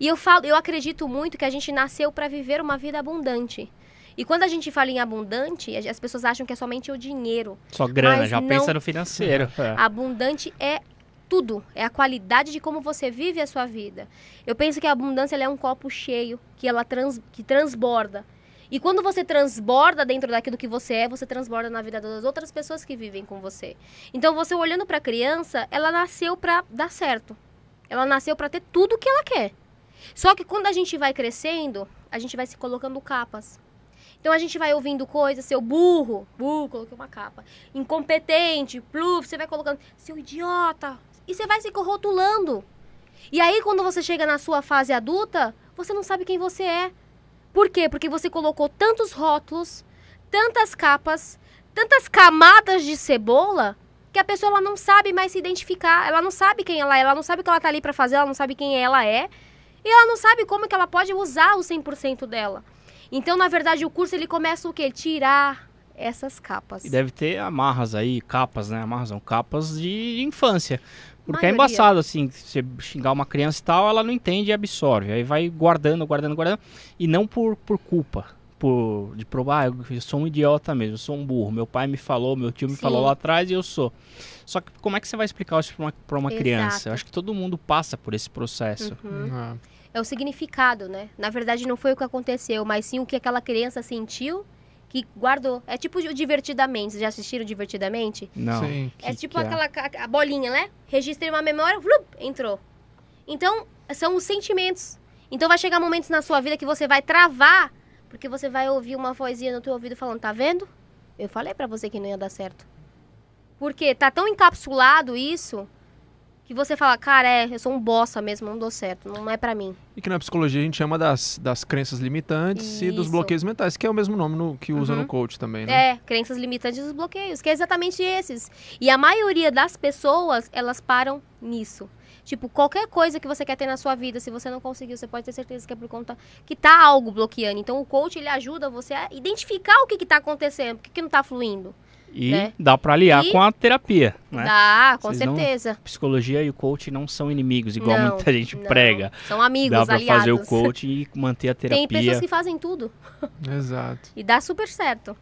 E eu falo, eu acredito muito que a gente nasceu pra viver uma vida abundante. E quando a gente fala em abundante, as pessoas acham que é somente o dinheiro. Só grana, já não- pensa no financeiro. É. Abundante é tudo, é a qualidade de como você vive a sua vida. Eu penso que a abundância é um copo cheio que ela trans, que transborda. E quando você transborda dentro daquilo que você é, você transborda na vida das outras pessoas que vivem com você. Então você olhando para a criança, ela nasceu para dar certo. Ela nasceu para ter tudo que ela quer. Só que quando a gente vai crescendo, a gente vai se colocando capas. Então a gente vai ouvindo coisas, seu burro, burro, coloquei uma capa. Incompetente, pluf, você vai colocando, seu idiota. E você vai se rotulando. E aí quando você chega na sua fase adulta, você não sabe quem você é. Por quê? Porque você colocou tantos rótulos, tantas capas, tantas camadas de cebola, que a pessoa ela não sabe mais se identificar, ela não sabe quem ela é, ela não sabe o que ela tá ali pra fazer, ela não sabe quem ela é, e ela não sabe como que ela pode usar o 100% dela. Então, na verdade, o curso ele começa o quê? Tirar essas capas. E deve ter amarras aí, capas, né? Amarras são capas de infância. Porque é Maioria. embaçado, assim, você xingar uma criança e tal, ela não entende e absorve. Aí vai guardando, guardando, guardando. E não por, por culpa. Por, de provar, ah, eu sou um idiota mesmo, eu sou um burro. Meu pai me falou, meu tio me Sim. falou lá atrás e eu sou. Só que como é que você vai explicar isso pra uma, pra uma criança? Eu acho que todo mundo passa por esse processo. Uhum. Ah, É o significado, né? Na verdade, não foi o que aconteceu, mas sim o que aquela criança sentiu que guardou. É tipo o Divertidamente. Vocês já assistiram Divertidamente? Não. Sim. é que tipo que é? aquela a bolinha, né? Registrei uma memória, flup, entrou. Então, são os sentimentos. Então vai chegar momentos na sua vida que você vai travar, porque você vai ouvir uma vozinha no teu ouvido falando, tá vendo? Eu falei pra você que não ia dar certo. Porque tá tão encapsulado isso que você fala, cara, é, eu sou um bossa mesmo, não dou certo, não é pra mim. E que na psicologia a gente chama das, das crenças limitantes e dos Isso. bloqueios mentais, que é o mesmo nome no- que usa Uhum. no coach também, né? É, crenças limitantes e os bloqueios, que é exatamente esses. E a maioria das pessoas, elas param nisso. Tipo, qualquer coisa que você quer ter na sua vida, se você não conseguiu, você pode ter certeza que é por conta que tá algo bloqueando. Então o coach, ele ajuda você a identificar o que que tá acontecendo, o que que não tá fluindo. E né? dá pra aliar E- com a terapia, né? Dá, com Vocês não- certeza. Psicologia e o coach não são inimigos, igual Não, muita gente não. prega. São amigos, Dá pra aliados. fazer o coach e manter a terapia. Tem pessoas que fazem tudo Exato. e dá super certo.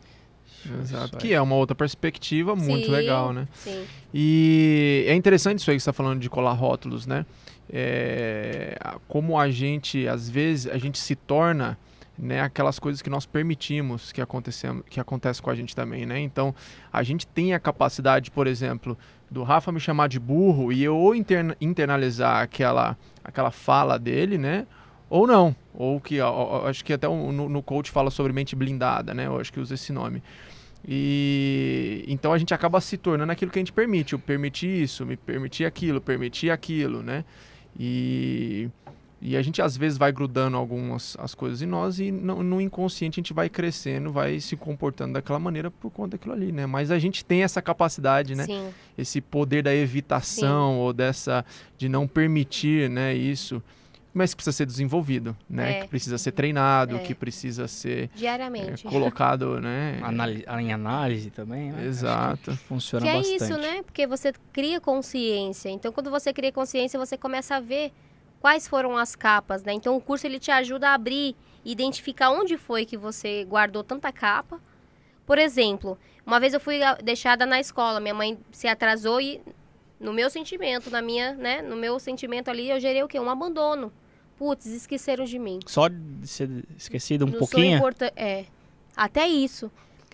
Exato. Que é uma outra perspectiva muito Sim, legal, né? Sim. E é interessante isso aí que você está falando de colar rótulos, né? É, como a gente, às vezes, a gente se torna né, aquelas coisas que nós permitimos que acontecem que acontece com a gente também, né? Então, a gente tem a capacidade, por exemplo, do Rafa me chamar de burro e eu ou interna internalizar aquela aquela fala dele, né? Ou não, ou que ó, acho que até no, no coach fala sobre mente blindada, né? Eu acho que usa esse nome. E então a gente acaba se tornando aquilo que a gente permite. Eu permiti isso, me permiti aquilo, permiti aquilo, né? E e a gente às vezes vai grudando algumas as coisas em nós e no, no, inconsciente a gente vai crescendo, vai se comportando daquela maneira por conta daquilo ali, né? Mas a gente tem essa capacidade, né? Sim. Esse poder da evitação Sim. ou dessa de não permitir, né, isso, mas que precisa ser desenvolvido, né? É. Que precisa ser treinado, é. que precisa ser diariamente é, colocado, (laughs) né? Anali em análise também, né? Exato. Funciona que bastante. é isso, né? Porque você cria consciência. Então, quando você cria consciência, você começa a ver quais foram as capas, né? Então o curso ele te ajuda a abrir, identificar onde foi que você guardou tanta capa. Por exemplo, uma vez eu fui deixada na escola, minha mãe se atrasou e no meu sentimento, na minha, né, no meu sentimento ali, eu gerei o quê? Um abandono. Putz, esqueceram de mim. Só de ser esquecido um no pouquinho? É. Até isso.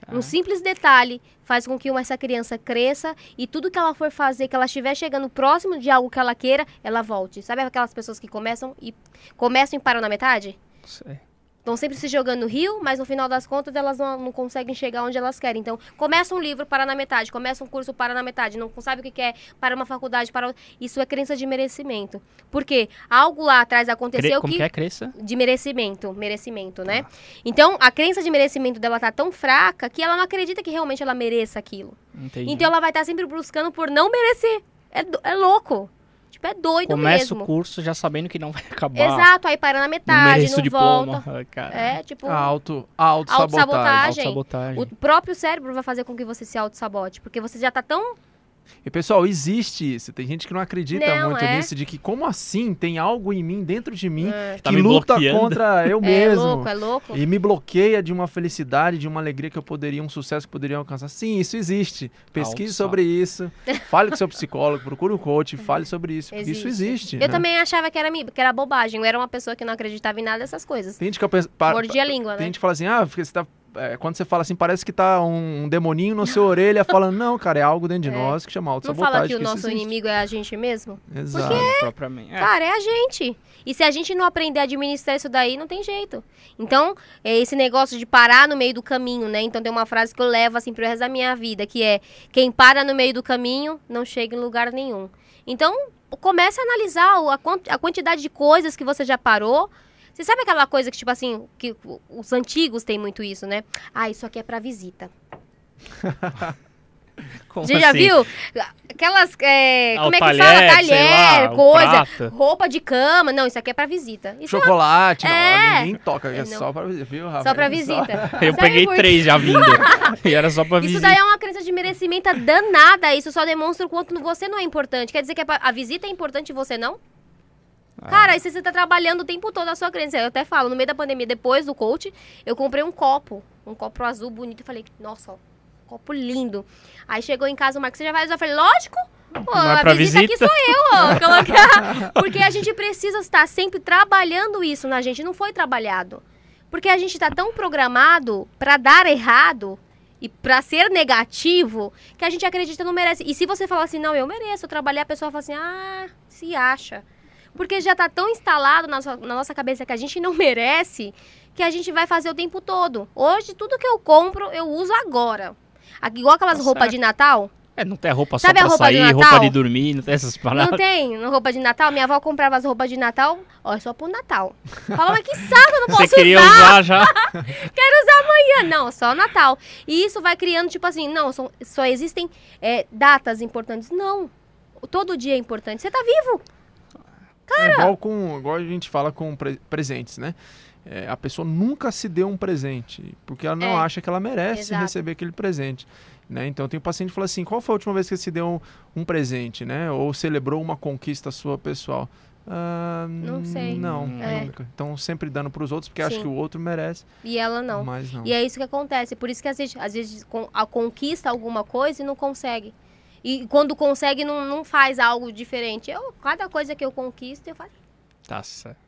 Um simples detalhe faz com que essa criança cresça e tudo que ela for fazer, que ela estiver chegando próximo de algo que ela queira, ela volte. Sabe aquelas pessoas que começam e começam e param na metade? Sei estão sempre se jogando no rio, mas no final das contas elas não, não, conseguem chegar onde elas querem. Então, começa um livro, para na metade, começa um curso, para na metade, não sabe o que quer, para uma faculdade, para isso é crença de merecimento. Porque algo lá atrás aconteceu Cre que, que é crença? de merecimento, merecimento, né? Ah. Então, a crença de merecimento dela tá tão fraca que ela não acredita que realmente ela mereça aquilo. Entendi. Então, ela vai estar tá sempre buscando por não merecer. É, é louco. Tipo, é doido Começa mesmo. Começa o curso já sabendo que não vai (laughs) acabar. Exato, aí para na metade, não, não volta. Cara. É, tipo... A auto, a auto-sabotagem. Auto o próprio cérebro vai fazer com que você se auto-sabote, porque você já tá tão e pessoal, existe isso. Tem gente que não acredita não, muito é. nisso, de que como assim tem algo em mim, dentro de mim, é. que tá luta bloqueando. contra (laughs) eu é mesmo. É louco, é louco. E me bloqueia de uma felicidade, de uma alegria que eu poderia, um sucesso que poderia alcançar. Sim, isso existe. Pesquise sobre isso. Fale com seu psicólogo, procure um coach, fale sobre isso. Existe. Isso existe. Eu né? também achava que era, que era bobagem. Eu era uma pessoa que não acreditava em nada dessas coisas. Tem gente que eu penso, pa, Mordia a língua, né? Tem gente que fala assim, ah, você tá é, quando você fala assim, parece que tá um, um demoninho na sua orelha (laughs) falando, não, cara, é algo dentro de é. nós que chama auto-sabotagem. Não fala que o nosso inimigo é a gente mesmo? Exato. Porque, propriamente. É. Cara, é a gente. E se a gente não aprender a administrar isso daí, não tem jeito. Então, é esse negócio de parar no meio do caminho, né? Então tem uma frase que eu levo assim pro resto da minha vida, que é quem para no meio do caminho não chega em lugar nenhum. Então, comece a analisar a quantidade de coisas que você já parou, você sabe aquela coisa que, tipo assim, que os antigos têm muito isso, né? Ah, isso aqui é para visita. (laughs) Como Você assim? já viu? Aquelas. É, como é que talher, fala? Talher, lá, coisa. Roupa de cama. Não, isso aqui é pra visita. Isso é Chocolate, é... não, ninguém toca. É, é só pra visita, viu, Rafa? Só pra (laughs) visita. (laughs) Só... Eu peguei por... três já vindo. e era só pra visita. Isso daí é uma crença de merecimento danada. Isso só demonstra o quanto você não é importante. Quer dizer que a visita é importante e você não? Ah. Cara, aí você tá trabalhando o tempo todo a sua crença. Eu até falo, no meio da pandemia, depois do coach, eu comprei um copo. Um copo azul bonito. e falei, nossa, ó, copo lindo. Aí chegou em casa o Marcos, você já vai usar? Eu falei, lógico. Pô, a visita, visita, aqui sou eu, ó. (laughs) Colocar. Porque a gente precisa estar sempre trabalhando isso na gente. Não foi trabalhado. Porque a gente tá tão programado para dar errado e para ser negativo que a gente acredita não merece. E se você falar assim, não, eu mereço, eu trabalhei, a pessoa fala assim, ah, se acha. Porque já está tão instalado na, na nossa cabeça que a gente não merece que a gente vai fazer o tempo todo. Hoje, tudo que eu compro, eu uso agora. Igual aquelas tá roupas de Natal. É, não tem roupa Sabe só pra roupa sair, de roupa de dormir, não tem essas paradas. Não tem (laughs) roupa de Natal. Minha avó comprava as roupas de Natal, ó, é só pro Natal. Fala, mas que saco, eu não (laughs) posso Você queria usar. usar já? (laughs) Quero usar amanhã. Não, só Natal. E isso vai criando, tipo assim, não, só, só existem é, datas importantes. Não, todo dia é importante. Você tá vivo. Cara. É igual, com, igual a gente fala com pre presentes, né? É, a pessoa nunca se deu um presente, porque ela não é. acha que ela merece Exato. receber aquele presente. Né? Então tem um paciente que fala assim, qual foi a última vez que você deu um, um presente, né? Ou celebrou uma conquista sua pessoal? Uh, não sei. Não, é. nunca. Então sempre dando para os outros porque acha que o outro merece. E ela não. Mas não. E é isso que acontece. Por isso que às vezes, às vezes a conquista alguma coisa e não consegue. E quando consegue, não, não faz algo diferente. Eu, cada coisa que eu conquisto, eu faço. Tá certo.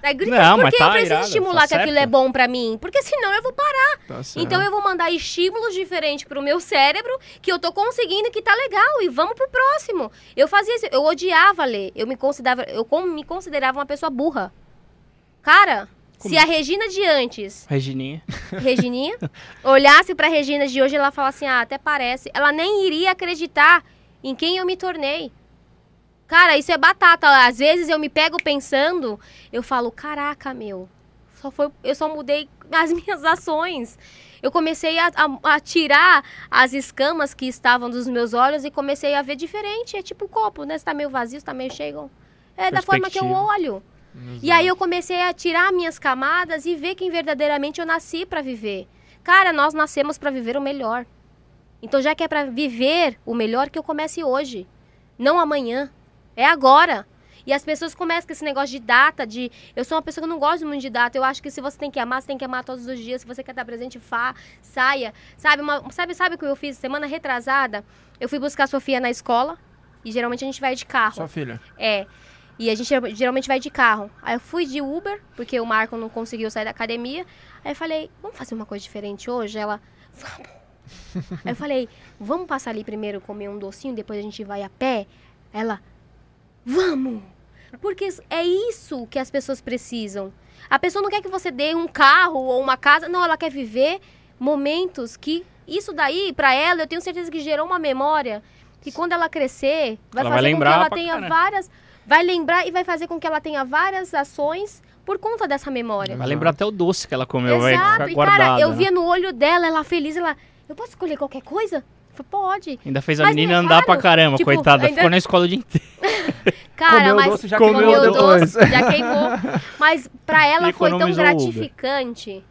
Aí grita, não, porque tá eu preciso irado, estimular tá que certo. aquilo é bom para mim. Porque senão eu vou parar. Tá então eu vou mandar estímulos diferentes pro meu cérebro que eu tô conseguindo que tá legal. E vamos pro próximo. Eu fazia isso, eu odiava ler. Eu me considerava, eu me considerava uma pessoa burra. Cara, Como? se a Regina de antes. Regininha. Regininha. (laughs) olhasse pra Regina de hoje, ela fala assim: ah, até parece. Ela nem iria acreditar em quem eu me tornei. Cara, isso é batata. Às vezes eu me pego pensando, eu falo, caraca, meu, só foi, eu só mudei (laughs) as minhas ações. Eu comecei a, a, a, tirar as escamas que estavam dos meus olhos e comecei a ver diferente. É tipo copo, né? Se tá meio vazio, se tá meio cheio. É da forma que eu olho. Exato. E aí eu comecei a tirar minhas camadas e ver quem verdadeiramente eu nasci para viver. Cara, nós nascemos para viver o melhor. Então já que é para viver o melhor, que eu comece hoje, não amanhã. É agora. E as pessoas começam com esse negócio de data, de. Eu sou uma pessoa que não gosta muito de data. Eu acho que se você tem que amar, você tem que amar todos os dias. Se você quer estar presente, fa, saia. Sabe, uma, sabe, sabe o que eu fiz semana retrasada? Eu fui buscar a Sofia na escola. E geralmente a gente vai de carro. Sua filha? É. E a gente geralmente vai de carro. Aí eu fui de Uber, porque o Marco não conseguiu sair da academia. Aí eu falei, vamos fazer uma coisa diferente hoje? Ela, vamos. (laughs) Aí eu falei, vamos passar ali primeiro comer um docinho, depois a gente vai a pé? Ela, Vamos! Porque é isso que as pessoas precisam. A pessoa não quer que você dê um carro ou uma casa, não, ela quer viver momentos que isso daí para ela, eu tenho certeza que gerou uma memória que quando ela crescer, vai ela fazer vai com que ela tenha cara. várias, vai lembrar e vai fazer com que ela tenha várias ações por conta dessa memória. Vai lembrar até o doce que ela comeu, Exato. vai ficar guardado. E cara, eu né? via no olho dela, ela feliz, ela, eu posso escolher qualquer coisa? Falei, pode. Ainda fez a Mas menina andar pra caramba, tipo, coitada. Ainda... Ficou na escola o dia inteiro. (laughs) Cara, comeu mas doce, já comeu, comeu doce, já queimou. (laughs) Mas pra ela e foi tão gratificante,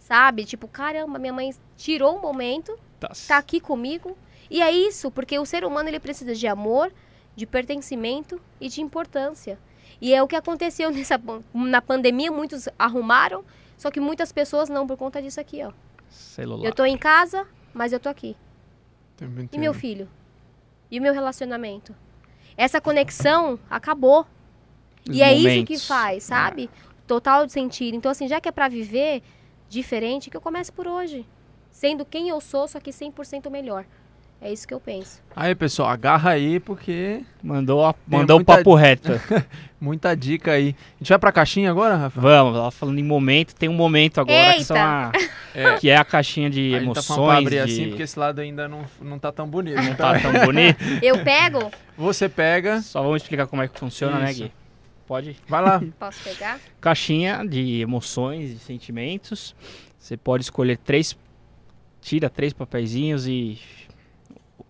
sabe? Tipo, caramba, minha mãe tirou um momento, tá. tá aqui comigo. E é isso, porque o ser humano ele precisa de amor, de pertencimento e de importância. E é o que aconteceu (laughs) nessa, na pandemia, muitos arrumaram, só que muitas pessoas não por conta disso aqui, ó. Celular. Eu tô em casa, mas eu tô aqui. E meu filho? E o meu relacionamento? Essa conexão acabou. Os e momentos. é isso que faz, sabe? Ah. Total sentido. Então, assim, já que é para viver diferente, que eu comece por hoje. Sendo quem eu sou, só que 100% melhor. É isso que eu penso. Aí, pessoal, agarra aí porque. Mandou, a, mandou o papo reto. (laughs) muita dica aí. A gente vai pra caixinha agora, Rafa? Vamos, ela falando em momento, tem um momento agora que, são a, é. (laughs) que é a caixinha de a emoções. Tá abrir de... assim, porque esse lado ainda não, não tá tão bonito. Não tá tão bonito. (laughs) Eu pego? Você pega. Só vamos explicar como é que funciona, né, isso. né, Gui? Pode? Vai lá. Posso pegar? Caixinha de emoções, de sentimentos. Você pode escolher três. Tira três papeizinhos e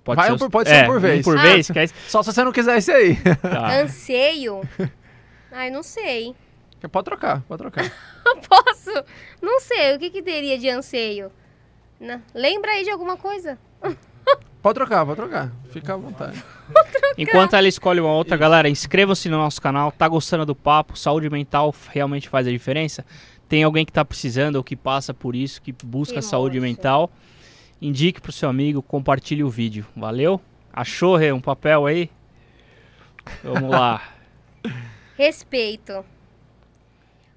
Pode Vai ser, um por, pode é, ser um por vez. Um por ah. vez? Que é... (laughs) Só se você não quiser esse aí. Tá. Anseio? (laughs) Ai, não sei. Pode trocar, pode trocar. (laughs) Posso? Não sei, o que, que teria de anseio? Não. Lembra aí de alguma coisa? Pode trocar, pode trocar. Fica à vontade. Enquanto ela escolhe uma outra, galera, inscreva-se no nosso canal. Tá gostando do papo? Saúde mental realmente faz a diferença? Tem alguém que tá precisando ou que passa por isso, que busca que saúde mental? Indique para o seu amigo, compartilhe o vídeo. Valeu? Achou, Rê, um papel aí? Vamos lá. (laughs) Respeito.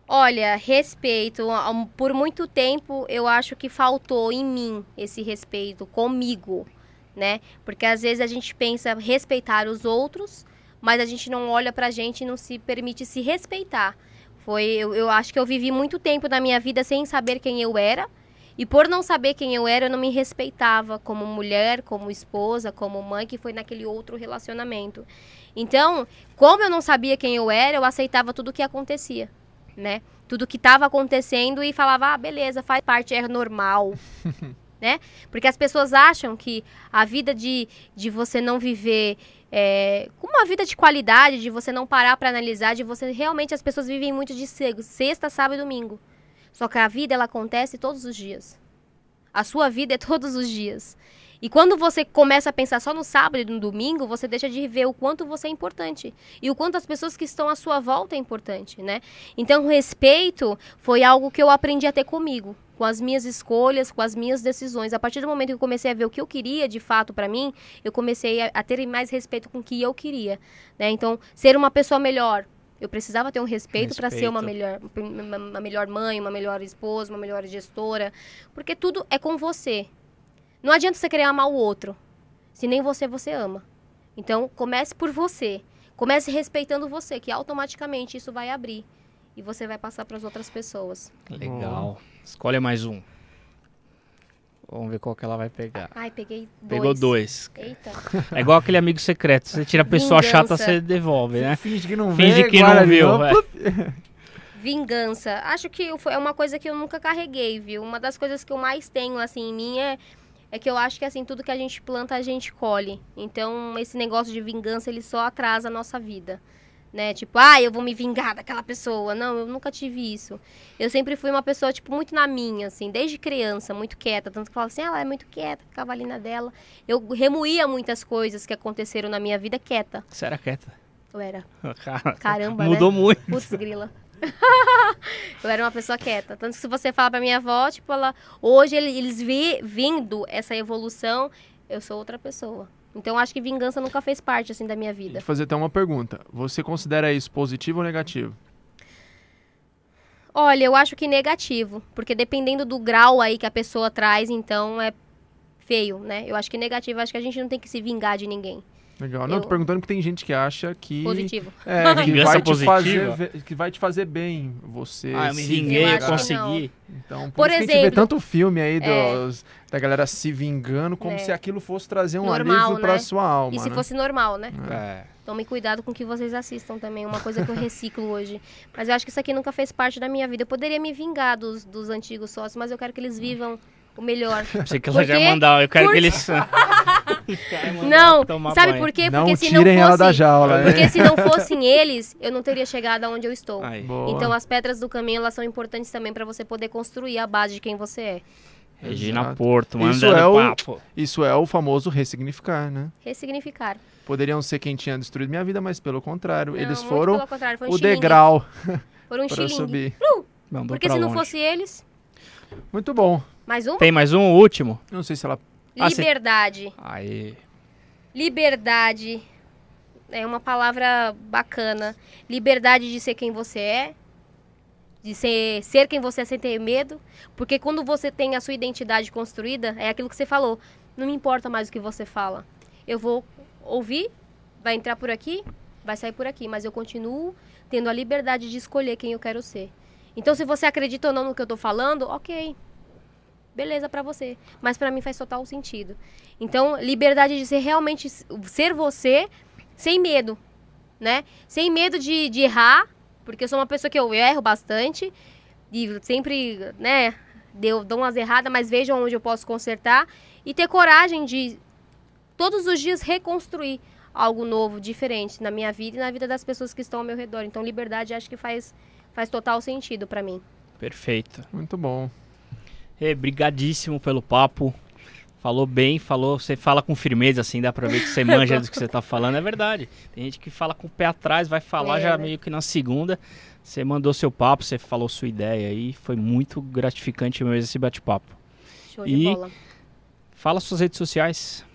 Olha, respeito. Por muito tempo eu acho que faltou em mim esse respeito comigo, né? Porque às vezes a gente pensa respeitar os outros, mas a gente não olha pra gente e não se permite se respeitar. Foi, eu, eu acho que eu vivi muito tempo na minha vida sem saber quem eu era e por não saber quem eu era, eu não me respeitava como mulher, como esposa, como mãe, que foi naquele outro relacionamento. Então, como eu não sabia quem eu era, eu aceitava tudo o que acontecia, né? Tudo que estava acontecendo e falava, ah, beleza, faz parte, é normal. (laughs) né? Porque as pessoas acham que a vida de, de você não viver é, uma vida de qualidade, de você não parar para analisar, de você realmente as pessoas vivem muito de sexta, sábado e domingo. Só que a vida ela acontece todos os dias. A sua vida é todos os dias. E quando você começa a pensar só no sábado e no domingo, você deixa de ver o quanto você é importante e o quanto as pessoas que estão à sua volta é importante, né? Então, respeito foi algo que eu aprendi a ter comigo, com as minhas escolhas, com as minhas decisões. A partir do momento que eu comecei a ver o que eu queria de fato para mim, eu comecei a, a, ter mais respeito com o que eu queria, né? Então, ser uma pessoa melhor, Eu precisava ter um respeito, para ser uma Respeito. melhor, uma- melhor mãe, uma melhor esposa, uma melhor gestora. Porque tudo é com você. Não adianta você querer amar o outro, se nem você você ama. Então, comece por você. Comece respeitando você, que automaticamente isso vai abrir. E você vai passar para as outras pessoas. Legal. Escolhe mais um. Vamos ver qual que ela vai pegar. Ai, peguei dois. Pegou dois. Eita. É igual aquele amigo secreto. Você tira a pessoa Vingança. chata, você devolve, né? Finge que não Finge vê, que não viu. é. (laughs) Vingança. Acho que foi- é uma coisa que eu nunca carreguei, viu? Uma das coisas que eu mais tenho, assim, em mim é, é que eu acho que, assim, tudo que a gente planta, a gente colhe. Então, esse negócio de vingança, ele só atrasa a nossa vida. Né? Tipo, ah, eu vou me vingar daquela pessoa. Não, eu nunca tive isso. Eu sempre fui uma pessoa, tipo, muito na minha, assim, desde criança, muito quieta. Tanto que falava assim, "Ah, ela é muito quieta, ficava ali na dela. Eu remoía muitas coisas que aconteceram na minha vida quieta. Você era quieta. Eu era. (laughs) Cara, Caramba, Mudou né? muito. Putz, grila. (laughs) eu era uma pessoa quieta. Tanto que se você fala pra minha avó, tipo, ela. Hoje ele- eles vi, vindo essa evolução, eu sou outra pessoa. Então acho que vingança nunca fez parte, assim, da minha vida. Vou fazer até uma pergunta. Você considera isso positivo ou negativo? Olha, eu acho que negativo. Porque dependendo do grau aí que a pessoa traz, então é feio, né? Eu acho que negativo. Acho que a gente não tem que se vingar de ninguém. Legal. Não, Eu- tô perguntando porque tem gente que acha que. Positivo. É, (laughs) que vai, te positiva? fazer, que vai te fazer bem. Você. Ah, eu me se vinguei, Eu consegui. Então, por, Por isso que a gente vê exemplo- tanto filme aí É. dos, da galera se vingando, como É. se aquilo fosse trazer um Normal, alívio pra né? sua alma. E se né? fosse normal, né? É. Tome cuidado com o que vocês assistam também. Uma coisa que eu reciclo hoje. Mas eu acho que isso aqui nunca fez parte da minha vida. Eu poderia me vingar dos, dos antigos sócios, mas eu quero que eles vivam o melhor. Sei que ela já Porque- ia mandar. Eu quero Por- que eles. (laughs) Não, sabe banho. por quê? Não Porque se não ela da fosse. jaula, né? Porque se não (laughs) fossem eles, eu não teria chegado aonde eu estou. Aí. Boa. Então as pedras do caminho elas são importantes também para você poder construir a base de quem você é. Regina Exato. Porto, Isso mandando é o- papo. Isso é o famoso ressignificar, né? Ressignificar. Poderiam ser quem tinha destruído minha vida, mas pelo contrário, Não, eles foram contrário, foi um o xilingue. degrau (laughs) Foram um para subir. Mandou Porque se não longe. fosse eles, Muito bom. mais um? Tem mais um, o último? Não sei se ela. Ah, Liberdade. Aí. Liberdade é uma palavra bacana. Liberdade de ser quem você é, de ser, ser quem você é sem ter medo. Porque quando você tem a sua identidade construída, é aquilo que você falou. Não me importa mais o que você fala. Eu vou ouvir, vai entrar por aqui, vai sair por aqui. Mas eu continuo tendo a liberdade de escolher quem eu quero ser. Então, se você acredita ou não no que eu tô falando, ok. Beleza pra você. Mas pra mim faz total sentido. Então, liberdade de ser realmente ser você sem medo, né? Sem medo de, de errar, porque eu sou uma pessoa que eu erro bastante e sempre, né, deu, dou umas erradas, mas vejo onde eu posso consertar e ter coragem de todos os dias reconstruir algo novo, diferente na minha vida e na vida das pessoas que estão ao meu redor. Então, liberdade acho que faz faz total sentido pra mim. Perfeito. Muito bom. Ei, brigadíssimo pelo papo. Falou bem, falou. Você fala com firmeza, assim, dá pra ver que você (laughs) manja do que você tá falando. É verdade. Tem gente que fala com o pé atrás, vai falar É, já né? meio que na segunda. Você mandou seu papo, você falou sua ideia aí. Foi muito gratificante mesmo esse bate-papo. Show E- de bola. Fala suas redes sociais.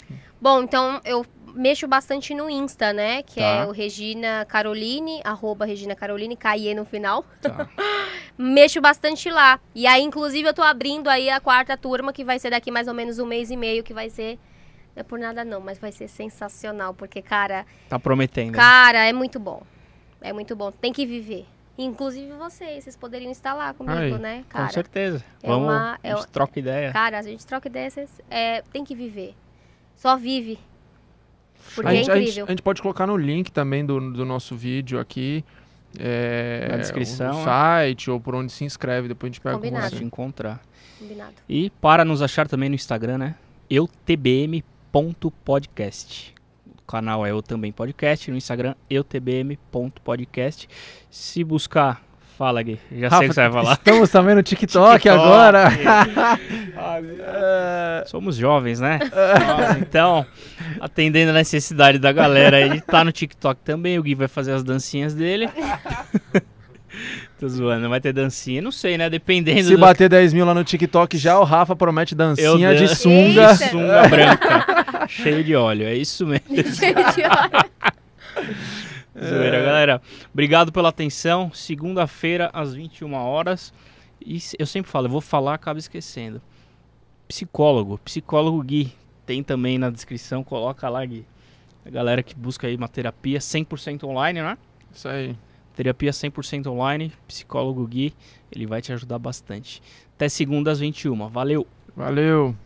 Bom, então eu mexo bastante no Insta, né? Que Tá. é o Regina Caroline, arroba Regina Caroline, Caie no final. Tá. (laughs) Mexo bastante lá. E aí, inclusive, eu tô abrindo aí a quarta turma, que vai ser daqui mais ou menos um mês e meio, que vai ser. Não é por nada não, mas vai ser sensacional, porque, cara, Tá prometendo. cara, é muito bom. É muito bom. Tem que viver. Inclusive vocês, vocês poderiam estar lá comigo, Aí, né, Com cara? certeza. é Vamos, uma- é a gente o- troca ideia. Cara, a gente troca ideias, é, tem que viver. Só vive. Porque a, é gente, a, gente, a gente pode colocar no link também do, do nosso vídeo aqui. é, Na descrição, O né? site ou por onde se inscreve, depois a gente pega com Combinado. Te encontrar. Combinado. E para nos achar também no Instagram, né? eutbm.podcast. O canal é eu também podcast, no Instagram eutbm.podcast. Se buscar, fala Gui, já sei o que você vai falar. Estamos também no (laughs) TikTok, TikTok. agora. (laughs) Somos jovens, né? Então, atendendo a necessidade da galera aí, tá no TikTok também. O Gui vai fazer as dancinhas dele. (laughs) Tô zoando, não vai ter dancinha, não sei, né? Dependendo Se do bater 10 mil lá no TikTok, já o Rafa promete dancinha de sunga. Eita. sunga branca, cheio de óleo, é isso mesmo. Cheio de hora. Zoeira, galera. Obrigado pela atenção. Segunda-feira, às 21 horas. E eu sempre falo, eu vou falar, acabo esquecendo. Psicólogo, psicólogo Gui. Tem também na descrição, coloca lá, Gui. A galera que busca aí uma terapia 100% online, né? Isso aí. Terapia 100% online, psicólogo Gui, ele vai te ajudar bastante. Até segunda às 21. Valeu! Valeu!